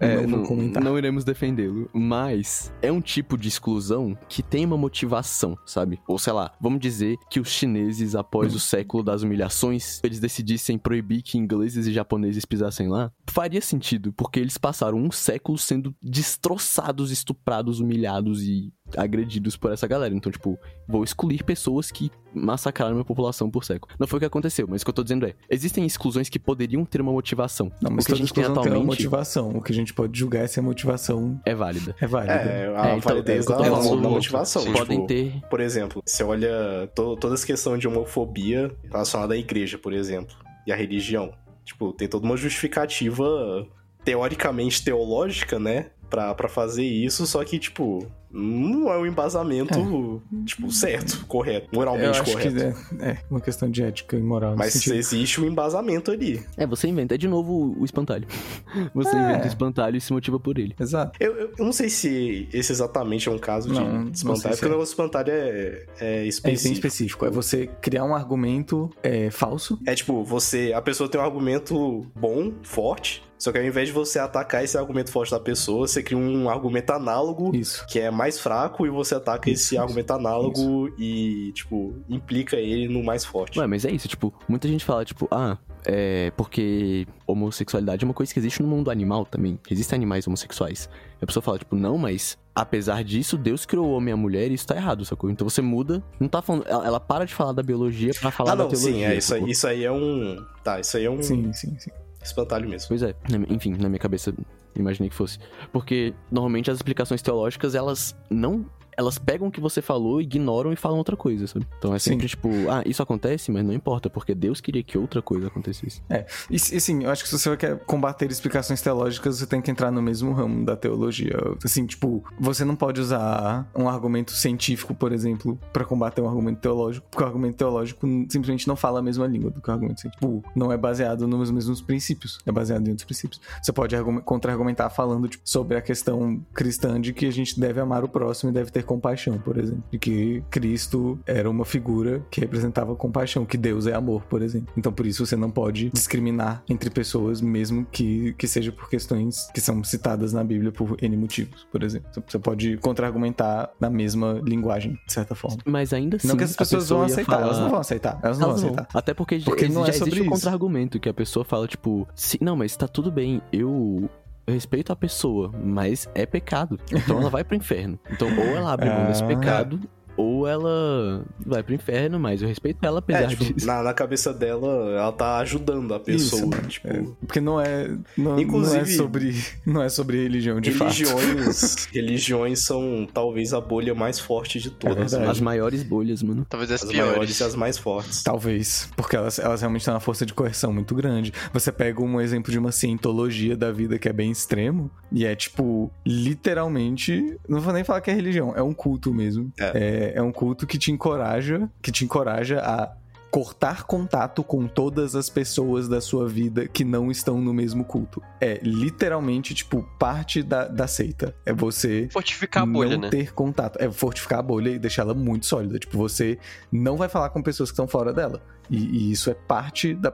É, não comentar. não iremos defendê-lo. Mas é um tipo de exclusão que tem uma motivação, sabe? Ou sei lá, vamos dizer que os chineses, após o século das humilhações, eles decidissem proibir que ingleses e japoneses pisassem lá. Faria sentido, porque eles passaram um século sendo destroçados, estuprados, humilhados e agredidos por essa galera. Então, tipo, vou excluir pessoas que massacraram minha população por século. Não foi o que aconteceu, mas o que eu tô dizendo é: existem exclusões que poderiam ter uma motivação. Não, mas o que a gente tem exclusão tem atualmente motivação. O que a gente pode julgar se a motivação é válida. é válida. É, a É, então, validez é o que eu da, tô da falando. motivação. Sim. Podem tipo, ter Por exemplo, você olha to- toda essa questão de homofobia relacionada à igreja, por exemplo, e à religião. Tipo, tem toda uma justificativa teoricamente teológica, né? Pra, pra fazer isso, só que, tipo, não é um embasamento, tipo, certo, correto, Eu moralmente acho correto. que é, é uma questão de ética e moral. Mas existe um embasamento ali. É, você inventa. É de novo o espantalho. Você É. inventa o espantalho e se motiva por ele. Exato. Eu, eu, eu não sei se esse exatamente é um caso Não, de espantalho, porque é. o negócio espantalho é, é É bem específico. específico. É você criar um argumento é, falso. É tipo, você. A pessoa tem um argumento bom, forte. Só que ao invés de você atacar esse argumento forte da pessoa, você cria um argumento análogo Isso. que é mais fraco e você ataca Isso, esse isso, argumento análogo e, tipo, implica ele no mais forte. Ué, mas é isso, tipo, muita gente fala, tipo, ah, é porque homossexualidade é uma coisa que existe no mundo animal também. Existem animais homossexuais. E a pessoa fala, tipo, não, mas apesar disso, Deus criou o homem e a mulher e isso tá errado, sacou? Então você muda, não tá falando. Ela, ela para de falar da biologia pra falar ah, da não, teologia. sim, é, isso, aí, isso aí é um. Tá, isso aí é um Sim, sim, sim. espantalho mesmo. Pois é, enfim, na minha cabeça imaginei que fosse. Porque normalmente as explicações teológicas, elas não. Elas pegam o que você falou, ignoram e falam outra coisa, sabe? Então é Sim. sempre tipo, ah, isso acontece, mas não importa, porque Deus queria que outra coisa acontecesse. E, e sim, eu acho que se você quer combater explicações teológicas, você tem que entrar no mesmo ramo da teologia. Assim, tipo, você não pode usar um argumento científico, por exemplo, pra combater um argumento teológico, porque o argumento teológico simplesmente não fala a mesma língua do que o argumento científico. Tipo, não é baseado nos mesmos princípios, é baseado em outros princípios. Você pode argumen- contra-argumentar falando tipo, sobre a questão cristã de que a gente deve amar o próximo e deve ter compaixão, por exemplo. De que Cristo era uma figura que representava compaixão, que Deus é amor, por exemplo. Então, por isso, você não pode discriminar entre pessoas, mesmo que, que seja por questões que são citadas na Bíblia por N motivos, por exemplo. Você pode contra-argumentar na mesma linguagem, de certa forma. Mas ainda assim. não que as pessoas pessoa vão aceitar, falar- elas não vão aceitar, elas não Elas vão aceitar. Até porque, Porque já, não é já sobre existe o contra-argumento, que a pessoa fala, tipo, "Se- não, mas tá tudo bem, eu. Eu respeito a pessoa, mas é pecado. Então ela vai pro inferno. Então, ou ela abre mão desse Ah. pecado, ou ela vai pro inferno, mas eu respeito ela apesar É, tipo, disso. na, na cabeça dela, ela tá ajudando a pessoa. Isso, tipo, É, porque não é, não, não é Inclusive- sobre não é sobre religião de fato. religiões, religiões são talvez a bolha mais forte de todas. verdade. né? As maiores bolhas, mano. Talvez as, As piores. maiores e as mais fortes. Talvez, porque elas, elas realmente têm uma força de coerção muito grande. Você pega um exemplo de uma cientologia da vida que é bem extremo, e é tipo, literalmente, não vou nem falar que é religião, é um culto mesmo. É, é um culto que te encoraja, que te encoraja a cortar contato com todas as pessoas da sua vida que não estão no mesmo culto. É literalmente, tipo, parte da, da seita. É você Fortificar a bolha, não né? ter contato. É fortificar a bolha e deixar ela muito sólida. Tipo, você não vai falar com pessoas que estão fora dela. E, e isso é parte da,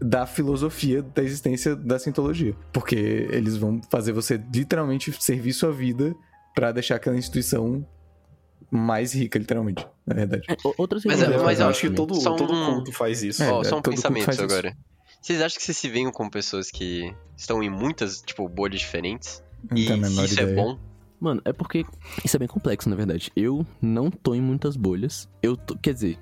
da filosofia da existência da cientologia. Porque eles vão fazer você literalmente servir sua vida pra deixar aquela instituição mais rica, literalmente, na verdade. É, outras Mas, religiões mas eu acho que todo, Só todo culto faz isso. É, Ó, só um todo culto pensamento faz isso. agora. Vocês acham que vocês se veem com pessoas que estão em muitas, tipo, bolhas diferentes? Não E isso ideia. é bom? Mano, é porque isso é bem complexo, na verdade. Eu não tô em muitas bolhas. Eu tô, quer dizer,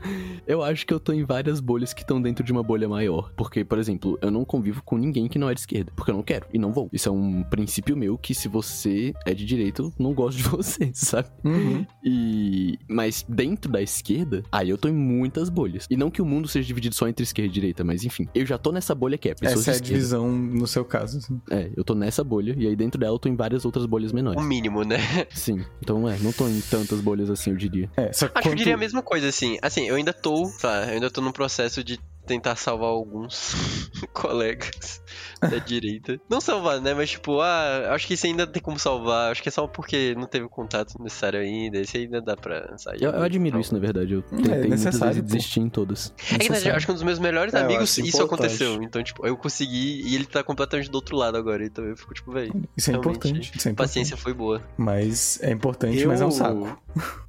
eu acho que eu tô em várias bolhas que estão dentro de uma bolha maior. Porque, por exemplo, eu não convivo com ninguém que não é de esquerda. Porque eu não quero e não vou. Isso é um princípio meu que se você é de direita, eu não gosto de você, sabe? Uhum. E. Mas dentro da esquerda, aí eu tô em muitas bolhas. E não que o mundo seja dividido só entre esquerda e direita, mas enfim. Eu já tô nessa bolha que é pessoas Essa é a divisão no seu caso. assim. É, eu tô nessa bolha, e aí dentro dela eu tô em várias outras bolhas menores. O mínimo, né? Sim. Então, é, não tô em tantas bolhas assim, eu diria. É, só que Acho que eu quanto- diria a mesma coisa, assim. Assim, eu ainda tô, tá, eu ainda tô num processo de tentar salvar alguns colegas da direita. Não salvar, né? Mas tipo, ah, acho que isso ainda tem como salvar. Acho que é só porque não teve o contato necessário ainda. Esse ainda dá pra sair. Eu, eu admiro Então, isso, na verdade. Eu tentei muitas necessário, vezes desistir em todas. É que na verdade, acho que um dos meus melhores É, eu amigos, isso importante. aconteceu. Então, tipo, eu consegui e ele tá completamente do outro lado agora. Então eu fico, tipo, velho, Isso é importante. Isso é a importante. paciência foi boa. Mas é importante, mas é um saco.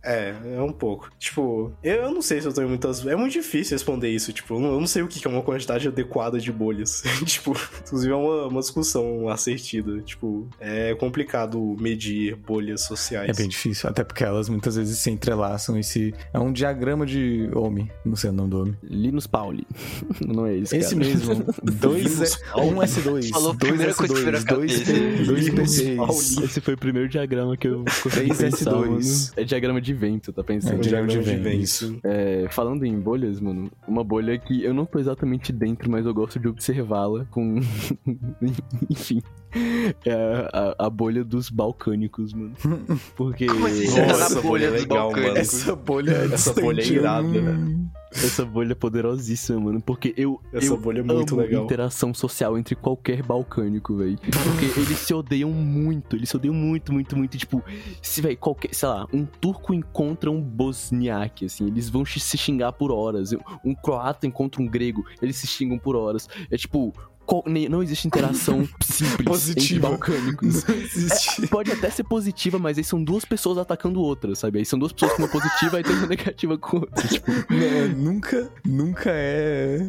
É, é um pouco. Tipo, eu, eu não sei se eu em muitas. É muito difícil responder isso. Tipo, eu não, eu não sei o que que é uma quantidade adequada de bolhas. tipo, inclusive é uma, uma discussão assertida. Tipo, é complicado medir bolhas sociais. É bem difícil, até porque elas muitas vezes se entrelaçam e se. É um diagrama de homem. Não sei o nome do homem. Linus Pauli. não é esse, Esse cara. mesmo. dois Linus é, Pauli. um S2. Falou dois primeira coisa que veio na S2, dois, cabeça. dois Linus PCs. Pauli. Esse foi o primeiro diagrama que eu consegui 3S2. pensar, mano. É diagrama de vento, tá É, pensando? um diagrama diagrama de de vento. isso. É, falando em bolhas, mano, uma bolha que eu não tô exatamente dentro, mas eu gosto de observá-la com. Enfim. É a, a- bolha dos balcânicos, mano. Porque Como assim? Você tá na Nossa, bolha bolha dos legal, mano. balcânicos. Essa bolha é Essa bolha é irada, hum. essa bolha é poderosíssima, mano. Porque eu. Essa eu bolha é muito amo legal. interação social entre qualquer balcânico, velho. Porque eles se odeiam muito, eles se odeiam muito, muito, muito. Tipo, se, velho, qualquer, sei lá, um turco encontra um bosniaque, assim, eles vão se xingar por horas. Um croata encontra um grego, eles se xingam por horas. É tipo, não existe interação simples entre Positiva. balcânicos. Não existe. Pode até ser positiva, mas aí são duas pessoas atacando outra, sabe? Aí são duas pessoas com uma positiva e tem uma negativa com outra. Tipo, Não, nunca, nunca é.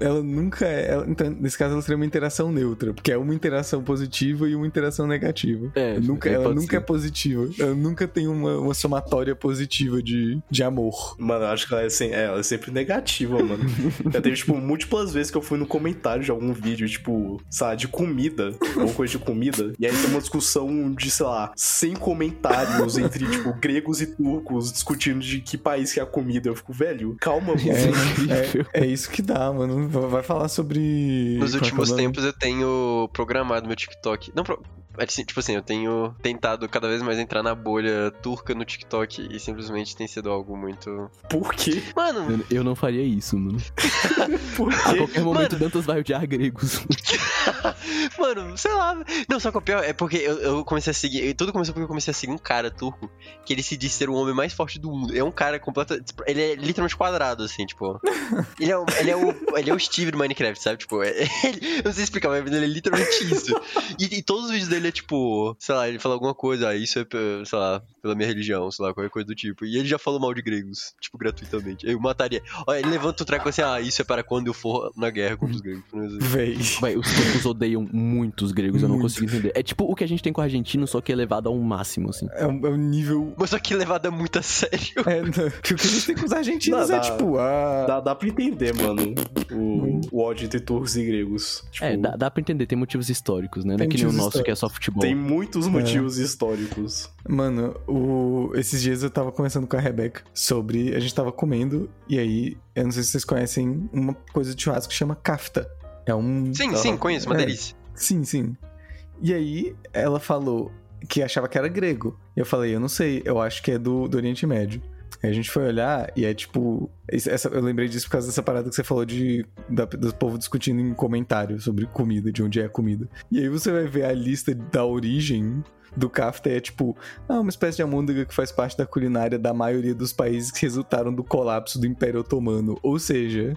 Ela nunca é. ela- então, nesse caso, ela seria uma interação neutra, porque é uma interação positiva e uma interação negativa. é, nunca, é, ela nunca é ser. positiva. Ela nunca tem uma, uma somatória positiva de, de amor. Mano, eu acho que ela é, sem- é, ela é sempre negativa, mano. Já teve, tipo, múltiplas vezes que eu fui no comentário de algum vídeo, tipo, sabe, de comida, alguma coisa de comida, e aí tem uma discussão de, sei lá, 100 comentários entre, tipo, gregos e turcos discutindo de que país que é a comida. Eu fico, velho, calma. É, é, é isso que dá, mano. Vai falar sobre. Nos é é últimos nome? tempos eu tenho programado meu TikTok. Não, pro- assim, tipo assim, eu tenho tentado cada vez mais entrar na bolha turca no TikTok e simplesmente tem sido algo muito. Por quê? Mano, Mano, Eu não faria isso, mano. Por A quê? qualquer momento, Mano. Dantas vai odiar gregos. mano, sei lá. Não, só que o pior é porque eu, eu comecei a seguir. Tudo começou porque eu comecei a seguir um cara turco que ele se diz ser o homem mais forte do mundo. É um cara completo. tipo, Ele é literalmente quadrado, assim, tipo. Ele é, o- ele é, o, ele é o Steve do Minecraft, sabe? Tipo, é- ele- eu não sei explicar, mas ele é literalmente isso. E, e todos os vídeos dele é tipo, sei lá, ele fala alguma coisa, ah, isso é, sei lá, pela minha religião, sei lá, qualquer coisa do tipo. E ele já falou mal de gregos, tipo, gratuitamente. Eu mataria. Olha, ele levanta o treco assim, ah, isso é para quando eu for na guerra contra os gregos. Véi. Vai, os turcos odeiam muito os gregos, eu não Muito. consigo entender. É tipo o que a gente tem com o argentino, só que elevado ao máximo, assim. É um, é um nível. Mas só que levada muito a sério. É, não, o que a gente tem com os argentinos Dá- é dá- tipo, ah. Dá, dá pra entender, mano, o, o ódio entre turcos e gregos. Tipo, É, dá, dá pra entender, tem motivos históricos, né? Não é que nem o nosso que é só futebol. Tem muitos motivos históricos. Mano, o... esses dias eu tava conversando com a Rebeca sobre. A gente tava comendo, e aí, eu não sei se vocês conhecem uma coisa de churrasco que chama kafta. É um. Sim, sim, conheço, uma É. delícia. Sim, sim. E aí, ela falou que achava que era grego. E eu falei, eu não sei, eu acho que é do, do Oriente Médio. Aí a gente foi olhar e é tipo. Essa, eu lembrei disso por causa dessa parada que você falou de, da- do povo discutindo em comentário sobre comida, de onde é a comida. E aí você vai ver a lista da origem do kafta é tipo, ah, uma espécie de almôndega que faz parte da culinária da maioria dos países que resultaram do colapso do Império Otomano. Ou seja,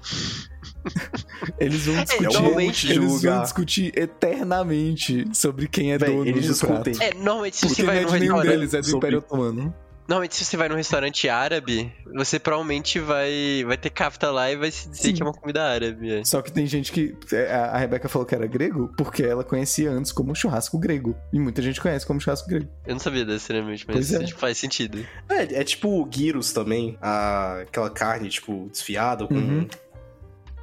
eles vão discutir, normalmente eles vão discutir eternamente sobre quem é Véi, dono eles do discutem. prato. É, normalmente se Porque não é de nenhum deles, é do sobre- Império Otomano. Normalmente, se você vai num restaurante árabe, você provavelmente vai, vai ter kafta lá e vai se dizer Sim. que é uma comida árabe. é. Só que tem gente que. é, A a Rebeca falou que era grego porque ela conhecia antes como churrasco grego. E muita gente conhece como churrasco grego. Eu não sabia necessariamente, mas Pois é. tipo, faz sentido. É, é tipo o gyros também, a- aquela carne, tipo, desfiada com Uhum.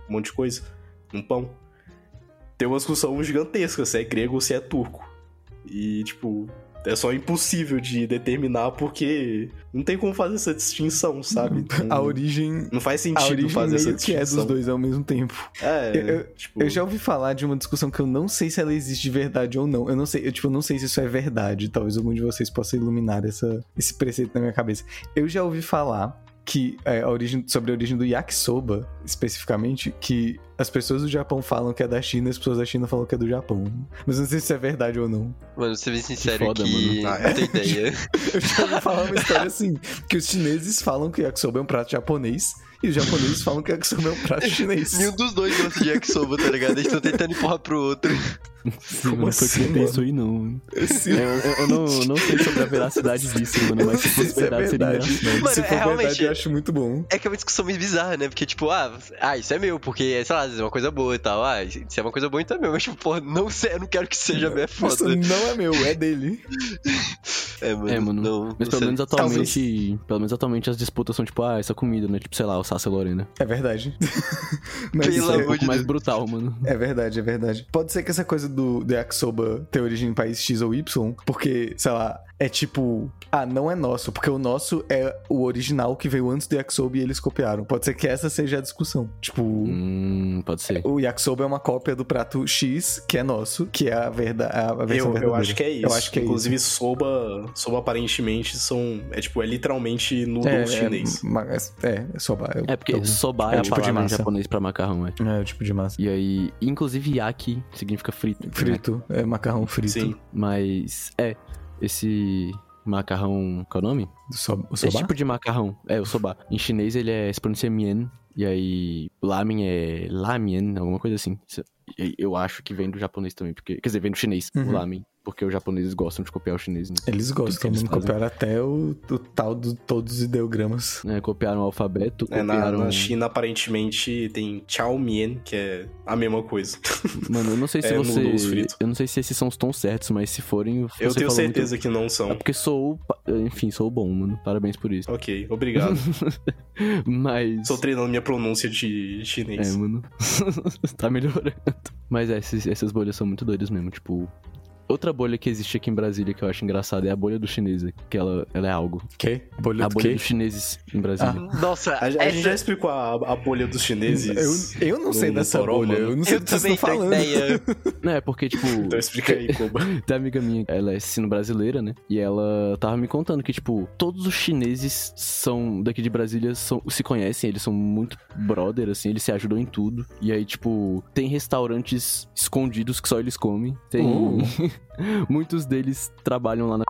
um monte de coisa, um pão. Tem uma discussão gigantesca se é grego ou se é turco. E, tipo, é só impossível de determinar porque não tem como fazer essa distinção, sabe? Então, A origem. Não faz A sentido origem fazer essa meio que é distinção. dos dois ao mesmo tempo. É, Eu- eu- tipo... Eu já ouvi falar de uma discussão que eu não sei se ela existe de verdade ou não. Eu não sei, eu, tipo, não sei se isso é verdade. Talvez algum de vocês possa iluminar essa, esse preceito na minha cabeça. Eu já ouvi falar que é, a origem, sobre a origem do yakisoba, especificamente, que as pessoas do Japão falam que é da China e as pessoas da China falam que é do Japão. Mas eu não sei se isso é verdade ou não. Mano, você bem sincero foda, que mano. Ah, não é? tenho ideia. Eu já ouvi falar uma história assim, que os chineses falam que yakisoba é um prato japonês e os japoneses falam que yakisoba é um prato chinês. Nenhum dos dois gosta de yakisoba, tá ligado? Eles estão tentando empurrar pro outro. Sim, Como mano, foi assim, que isso aí não. Sim. Eu, eu- eu não, eu não sei sobre a veracidade disso, mano, mas se fosse Isso é verdade, seria verdade. engraçado. Mano, Se é for realmente- verdade, eu acho muito bom. É que é uma discussão meio bizarra, né? Porque, tipo, ah, ah, isso é meu, porque, sei lá, isso é uma coisa boa e tal. Ah, se é uma coisa boa, então é meu. Mas, tipo, porra, não sei, eu não quero que seja meu, é Isso foda. não é meu, é dele. É, mano. É, mano. Não, Mas não pelo sei. menos atualmente. Pelo menos atualmente as disputas são tipo, ah, essa comida, né? Tipo, sei lá, o Sassa Lorena. É verdade. Mas Pelo isso É um é, de mais Deus. brutal, mano. é verdade, é verdade. Pode ser que essa coisa do, do yakisoba ter origem em país X ou Y, porque, sei lá, é tipo, ah, não é nosso, porque o nosso é o original que veio antes do yakisoba e eles copiaram. Pode ser que essa seja a discussão. Tipo, Hum, pode ser. o yakisoba é uma cópia do prato X, que é nosso, que é a, verda a versão Eu, eu verdadeira. acho que é isso. Eu acho que é Inclusive, soba, soba aparentemente são. É tipo, é literalmente noodle é, chinês. É, é, é soba. É porque então, soba é é, um a tipo de massa. japonês pra macarrão, é. É o tipo de massa. E aí, inclusive yaki significa frito. né? Frito, é macarrão frito. Sim. Mas, é, esse macarrão, qual é o nome? So, o Esse soba? tipo de macarrão, é, o soba. Em chinês ele é, se pronuncia mien, e aí lamen é lamien, alguma coisa assim. Eu acho que vem do japonês também, porque, quer dizer, vem do chinês, Uhum. o lamen, porque os japoneses gostam de copiar o chinês, né? Eles gostam, eles. Copiaram até o, o tal de todos os ideogramas. É, copiaram o alfabeto, É, na, copiaram... na China, aparentemente, tem Chow Mien, que é a mesma coisa. Mano, eu não sei se É, você... Eu não sei se esses são os tons certos, mas se forem... Eu tenho falou muito- certeza que não É são. porque sou, enfim, sou bom, mano. Parabéns por isso. Ok, obrigado. Mas. Estou treinando minha pronúncia de chinês. É, mano. tá melhorando. Mas é, esses- essas bolhas são muito doidas mesmo. Tipo, outra bolha que existe aqui em Brasília que eu acho engraçada é a bolha do chinesa. Que ela, ela é algo. Que? Bolha a do bolha quê? dos chineses em Brasília. Nossa, A, a essa... gente já explicou a, a bolha dos chineses. Eu, eu não sei no- dessa bolha, eu não sei Eu do que vocês estão falando. ideia. Não, é porque, tipo. Então explica aí, Koba. Tem amiga minha, ela é sino-brasileira, né? E ela tava me contando que, tipo, todos os chineses são daqui de Brasília são, se conhecem, eles são muito brother, assim, eles se ajudam em tudo. E aí, tipo, tem restaurantes escondidos que só eles comem. Tem. Oh. Muitos deles trabalham lá na.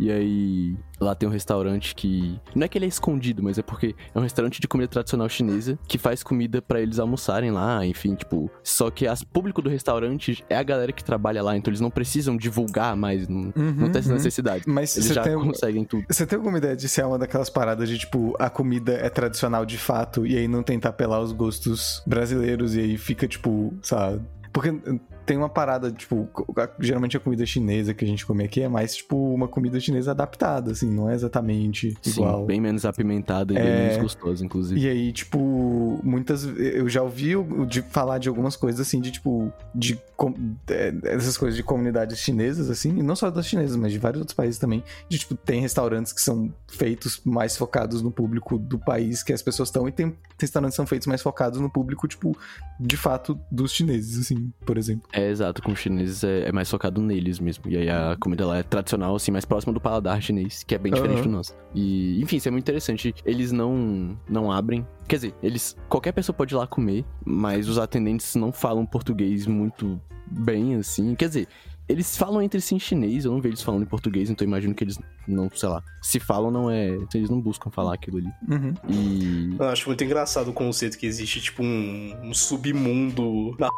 E aí, lá tem um restaurante que. Não é que ele é escondido, mas é porque é um restaurante de comida tradicional chinesa que faz comida pra eles almoçarem lá, enfim, tipo. Só que as público do restaurante é a galera que trabalha lá, então eles não precisam divulgar mais, não, Uhum, não tem essa uhum. necessidade. Mas Eles já tem, conseguem tudo. você tem alguma ideia de se é uma daquelas paradas de, tipo, a comida é tradicional de fato e aí não tentar apelar os gostos brasileiros e aí fica, tipo, sabe? Porque tem uma parada, tipo, geralmente a comida chinesa que a gente come aqui é mais, tipo, uma comida chinesa adaptada, assim, não é exatamente igual. Sim, bem menos apimentada e É. bem menos gostosa, inclusive. E aí, tipo, muitas. Eu já ouvi de falar de algumas coisas assim, de tipo. De, é, essas coisas de comunidades chinesas, assim, e não só das chinesas, mas de vários outros países também. De tipo, tem restaurantes que são feitos mais focados no público do país que as pessoas estão, e tem restaurantes que são feitos mais focados no público, tipo, de fato, dos chineses, assim, por exemplo. É, exato, com os chineses é, é mais focado neles mesmo. E aí a comida lá é tradicional, assim, mais próxima do paladar chinês, que é bem diferente Aham. do nosso. E, enfim, isso é muito interessante. Eles não, não abrem. Quer dizer, eles. Qualquer pessoa pode ir lá comer, mas os atendentes não falam português muito bem, assim. Quer dizer. Eles falam entre si em chinês, eu não vejo eles falando em português, então eu imagino que eles não, sei lá. Se falam, não é. Eles não buscam falar aquilo ali. Uhum. E. Eu acho muito engraçado o conceito que existe, tipo, um, um submundo na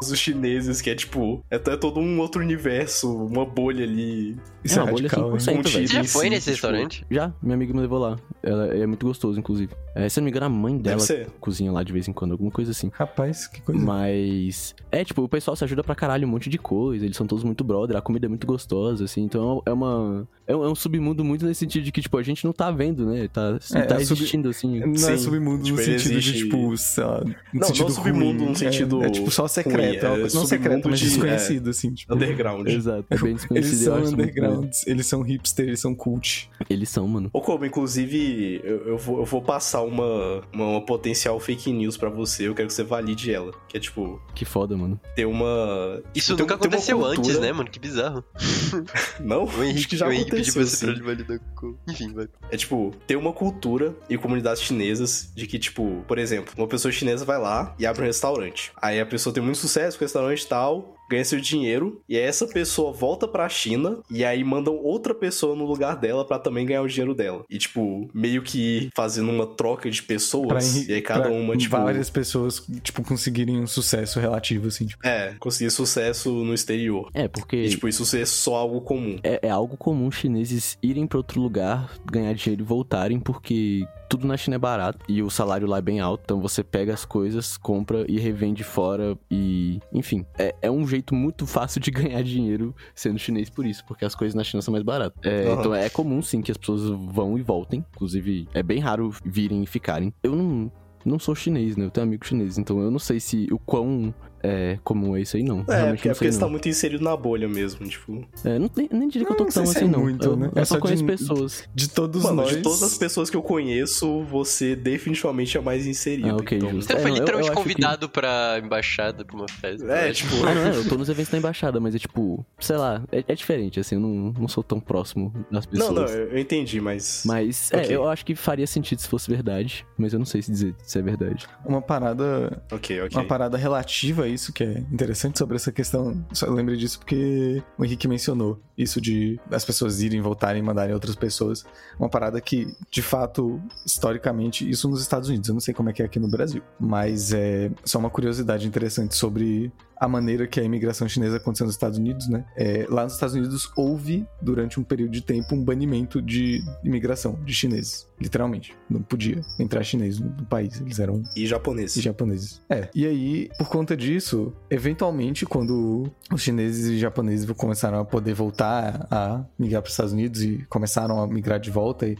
os chineses, que é tipo, é, é todo um outro universo, uma bolha ali. Isso É é, uma bolha radical, hein? 100%, velho. contida Você já foi si, nesse tipo, restaurante? Já, minha amiga me levou lá. Ela é muito gostoso, inclusive. É, se eu não me engano, a mãe dela cozinha lá de vez em quando, alguma coisa assim. Rapaz, que coisa. Mas. É, tipo, o pessoal se ajuda pra caralho, um monte de coisa. Eles são todos muito brother, a comida é muito gostosa, assim. Então é uma. É um, é um submundo muito nesse sentido de que, tipo, a gente não tá vendo, né? Tá, É, tá é sub- existindo, assim. Não é Sim, submundo tipo, no sentido de, existe- tipo, sei lá, no não sentido submundo ruim. no sentido É, é, tipo, só secreto. Ruim, é uma é não secreto, mas de- desconhecido, assim. Tipo, Underground. Exato, é bem Eles desconhecido. eu são undergrounds, eles são hipster, eles são cult. Eles são, mano. Ô, Kobe, inclusive, eu, eu vou, eu vou passar uma, uma, uma potencial fake news pra você, eu quero que você valide ela. Que é, tipo, Que foda, mano. ter uma... Isso tem- nunca tem aconteceu antes, né, mano? Que bizarro. Não? O Henrique, Acho que já o Henrique pediu aconteceu, você pra ele validar com... Enfim, vai. É tipo, ter uma cultura e comunidades chinesas de que, tipo, por exemplo, uma pessoa chinesa vai lá e abre um restaurante. Aí a pessoa tem muito sucesso com o restaurante tal, ganha seu dinheiro, e aí essa pessoa volta pra China e aí mandam outra pessoa no lugar dela pra também ganhar o dinheiro dela. E, tipo, meio que fazendo uma troca de Pra, pessoas, enri- e aí cada pra uma, tipo. várias pessoas, tipo, conseguirem um sucesso relativo, assim, tipo. É, conseguir sucesso no exterior. É, porque. E, tipo, isso ser só algo comum. é, é algo comum chineses irem pra outro lugar, ganhar dinheiro e voltarem, porque tudo na China é barato e o salário lá é bem alto. Então você pega as coisas, compra e revende fora e. Enfim, é, é um jeito muito fácil de ganhar dinheiro sendo chinês por isso, porque as coisas na China são mais baratas. É, Aham. Então é comum sim que as pessoas vão e voltem. Inclusive, é bem raro virem e ficarem. Eu não. Não sou chinês, né? Eu tenho amigos chineses, então eu não sei se o quão é, comum é isso aí, não. É, Realmente porque, é não porque sei, você tá muito inserido na bolha mesmo, tipo. É, não, nem, nem diria que eu tô tão é assim, não. muito, eu, né? eu É só só conheço de- pessoas. De todos Mano, nós. de todas as pessoas que eu conheço, você definitivamente é mais inserido. Ah, ok, então... justo. Você É, foi não, eu- literalmente eu acho que- convidado pra embaixada, pra uma festa. É, né? tipo. Ah, não é, eu tô nos eventos da embaixada, mas é tipo, sei lá, é, é diferente, assim, eu não, não sou tão próximo das pessoas. Não, não, eu entendi, mas. Mas, Ok. é, eu acho que faria sentido se fosse verdade, mas eu não sei se dizer se é verdade. Uma parada Ok, ok. Uma parada relativa isso que é interessante sobre essa questão. Só lembrei disso porque o Henrique mencionou isso de as pessoas irem, voltarem e mandarem outras pessoas. Uma parada que, de fato, historicamente, isso nos Estados Unidos. Eu não sei como é que é aqui no Brasil. Mas é só uma curiosidade interessante sobre a maneira que a imigração chinesa aconteceu nos Estados Unidos, né? É, lá nos Estados Unidos houve, durante um período de tempo, um banimento de imigração de chineses. Literalmente. Não podia entrar chinês no país. Eles eram E japonês. e japoneses. É. E aí, por conta disso, eventualmente, quando os chineses e japoneses começaram a poder voltar a migrar para os Estados Unidos e começaram a migrar de volta e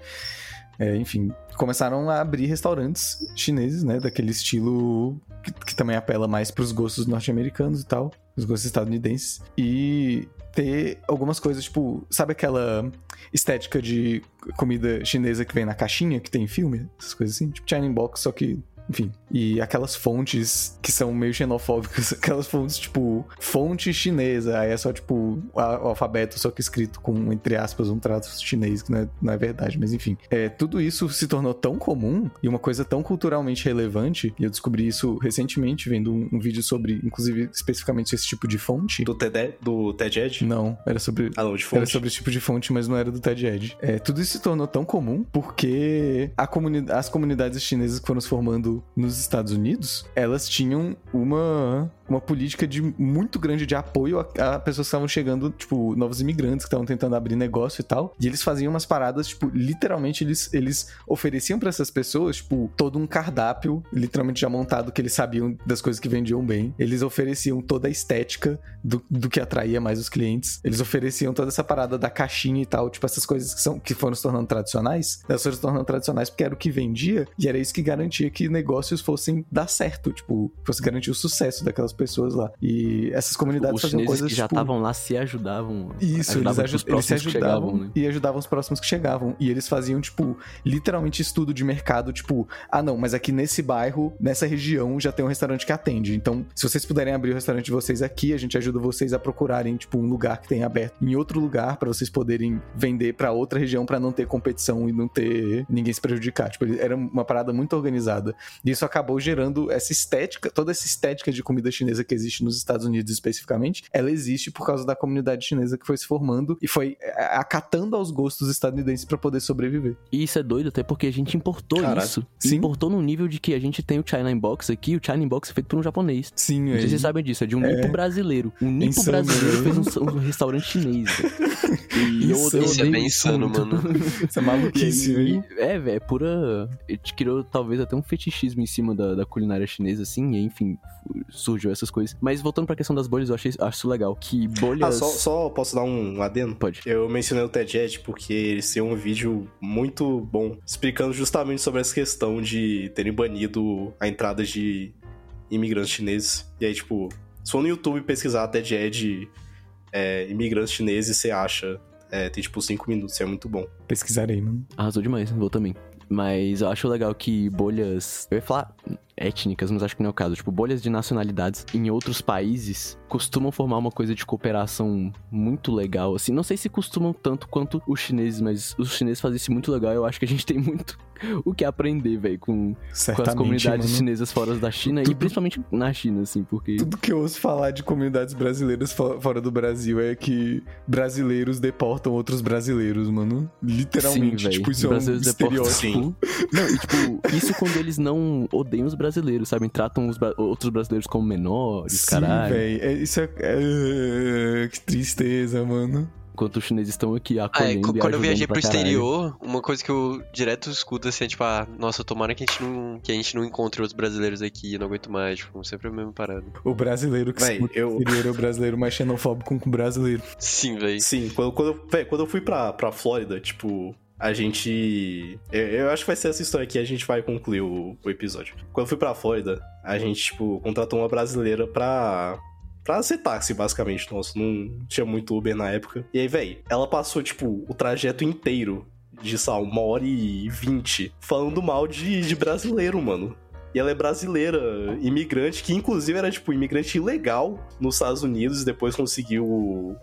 é, enfim, começaram a abrir restaurantes chineses, né? Daquele estilo que, que também apela mais pros gostos norte-americanos e tal, os gostos estadunidenses. E ter algumas coisas, tipo, sabe aquela estética de comida chinesa que vem na caixinha, que tem em filme? Essas coisas assim, tipo China Box, só que enfim. E aquelas fontes que são meio xenofóbicas, aquelas fontes, tipo, fonte chinesa, aí é só, tipo, a- o alfabeto, só que escrito com, entre aspas, um traço chinês, que não é, não é verdade, mas enfim. É, tudo isso se tornou tão comum e uma coisa tão culturalmente relevante, e eu descobri isso recentemente, vendo um, um vídeo sobre, inclusive, especificamente esse tipo de fonte. Do TED, do TED Ed? Não, era sobre Ah, não, de era fonte. sobre esse tipo de fonte, mas não era do TED Ed. É, tudo isso se tornou tão comum porque a comuni as comunidades chinesas foram se formando nos Estados Unidos, elas tinham uma, uma política de muito grande de apoio a, a pessoas que estavam chegando, tipo, novos imigrantes que estavam tentando abrir negócio e tal. E eles faziam umas paradas, tipo, literalmente eles, eles ofereciam pra essas pessoas, tipo, todo um cardápio, literalmente já montado, que eles sabiam das coisas que vendiam bem. Eles ofereciam toda a estética do, do que atraía mais os clientes. Eles ofereciam toda essa parada da caixinha e tal, tipo, essas coisas que, são, que foram se tornando tradicionais. Elas foram se tornando tradicionais porque era o que vendia e era isso que garantia que negócios fossem dar certo, tipo, fosse garantir o sucesso daquelas pessoas lá. E essas comunidades Os faziam coisas que já tipo, estavam lá se ajudavam. isso, ajudavam eles, os aju- eles se ajudavam chegavam, né? e ajudavam os próximos que chegavam. E eles faziam, tipo, literalmente estudo de mercado, tipo, ah não, mas aqui nesse bairro, nessa região, já tem um restaurante que atende. Então, se vocês puderem abrir o restaurante de vocês aqui, a gente ajuda vocês a procurarem, tipo, um lugar que tenha aberto em outro lugar pra vocês poderem vender pra outra região pra não ter competição e não ter ninguém se prejudicar. Tipo, era uma parada muito organizada. E isso acabou gerando essa estética, toda essa estética de comida chinesa que existe nos Estados Unidos especificamente, ela existe por causa da comunidade chinesa que foi se formando e foi é, acatando aos gostos estadunidenses para poder sobreviver. E isso é doido até porque a gente importou Caraca. isso. Sim. Importou no nível de que a gente tem o China Inbox aqui, o China Inbox é feito por um japonês. Sim, Não sei se vocês sabem disso, é de um É. nipo brasileiro. Um nipo Insano, brasileiro fez um, um restaurante chinês. E eu Isso odeio Isso é bem insano, muito. mano. Isso é maluquice, E- velho. É, velho, é pura. A gente criou talvez até um fetichismo em cima da, da culinária chinesa, assim, e enfim, surgiu essas coisas. Mas voltando pra questão das bolhas, eu achei, acho isso legal. Que Ah, bolhas. só, só posso dar um adendo? Pode. Eu mencionei o TED Ed porque eles têm um vídeo muito bom explicando justamente sobre essa questão de terem banido a entrada de imigrantes chineses. E aí, tipo, se for no YouTube pesquisar TED Ed é, imigrantes chineses, você acha. É, tem tipo 5 minutos, é muito bom. Pesquisarei, mano. Arrasou demais, vou também. Mas eu acho legal que bolhas. Eu ia falar étnicas, mas acho que não é o caso. Tipo, bolhas de nacionalidades em outros países costumam formar uma coisa de cooperação muito legal. Assim, não sei se costumam tanto quanto os chineses, mas os chineses fazem isso muito legal. Eu acho que a gente tem muito o que aprender, velho, com, com as comunidades mano. chinesas fora da China e Tudo- principalmente na China, assim, porque. Tudo que eu ouço falar de comunidades brasileiras fo- fora do Brasil é que brasileiros deportam outros brasileiros, mano. Literalmente. Sim, tipo, isso é um Brasileiros deportam, estereótipo. Não, e tipo, isso quando eles não odeiam os brasileiros, sabe? Tratam os bra- outros brasileiros como menores, Sim, caralho. véi. É, isso é, é- Que tristeza, mano. Enquanto os chineses estão aqui Ah, é, acolhendo qu- e quando eu viajei pro exterior, uma coisa que eu direto escuto assim é tipo, ah, nossa, tomara que a gente não, que a gente não encontre outros brasileiros aqui, eu não aguento mais, tipo, sempre a mesma parada. O brasileiro que Véi, eu- exterior é o brasileiro mais xenofóbico com o brasileiro. Sim, velho. Sim, quando, quando, eu- véi, quando eu fui pra, pra Flórida, tipo, a gente. Eu, eu acho que vai ser essa história que a gente vai concluir o, o episódio. Quando eu fui pra Flórida, a gente, tipo, contratou uma brasileira pra. Pra ser táxi, basicamente. Nossa, não tinha muito Uber na época. E aí, véi, ela passou, tipo, o trajeto inteiro de, lá, uma hora e vinte falando mal de, de brasileiro, mano. E ela é brasileira, imigrante, que inclusive era, tipo, imigrante ilegal nos Estados Unidos, depois conseguiu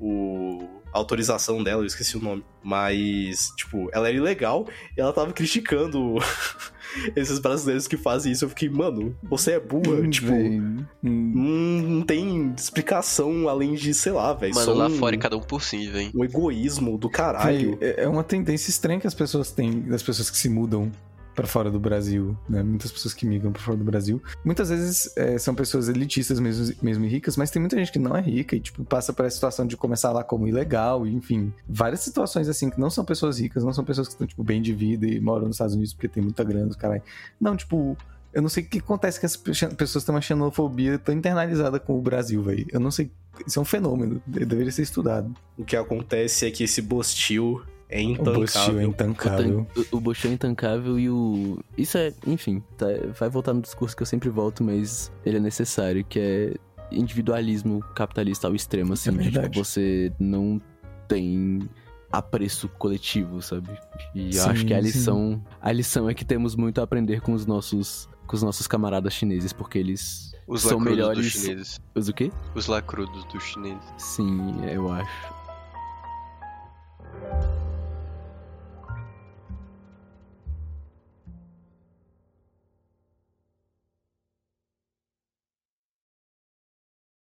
o, o a autorização dela, eu esqueci o nome. Mas, tipo, ela era ilegal e ela tava criticando esses brasileiros que fazem isso. Eu fiquei, mano, você é burra, Hum, tipo. Hum, Não, tem explicação além de, sei lá, velho. Mano, só lá um, fora é cada um por si, velho. um egoísmo do caralho. Véi, é é uma tendência estranha que as pessoas têm, das pessoas que se mudam pra fora do Brasil, né? Muitas pessoas que migram pra fora do Brasil. Muitas vezes é, são pessoas elitistas mesmo, mesmo e ricas, mas tem muita gente que não é rica e, tipo, passa por essa situação de começar lá como ilegal, enfim. Várias situações, assim, que não são pessoas ricas, não são pessoas que estão, tipo, bem de vida e moram nos Estados Unidos porque tem muita grana, caralho. Não, tipo... Eu não sei o que acontece que as pe- pessoas têm uma xenofobia tão internalizada com o Brasil, velho. Eu não sei. Isso é um fenômeno. de- Deveria ser estudado. O que acontece é que esse bostil é O Bostil é intancável. intancável. O, o Bochão é intancável e o. Isso é, enfim, tá- vai voltar no discurso que eu sempre volto, mas ele é necessário, que é individualismo capitalista ao extremo, assim, de verdade. tipo, você não tem apreço coletivo, sabe? E eu Sim, acho que a sim. lição. A lição é que temos muito a aprender com os nossos. Com os nossos camaradas chineses, porque eles Os são melhores. dos chineses. Os o quê? Os lacrudos dos chineses. Sim, eu acho.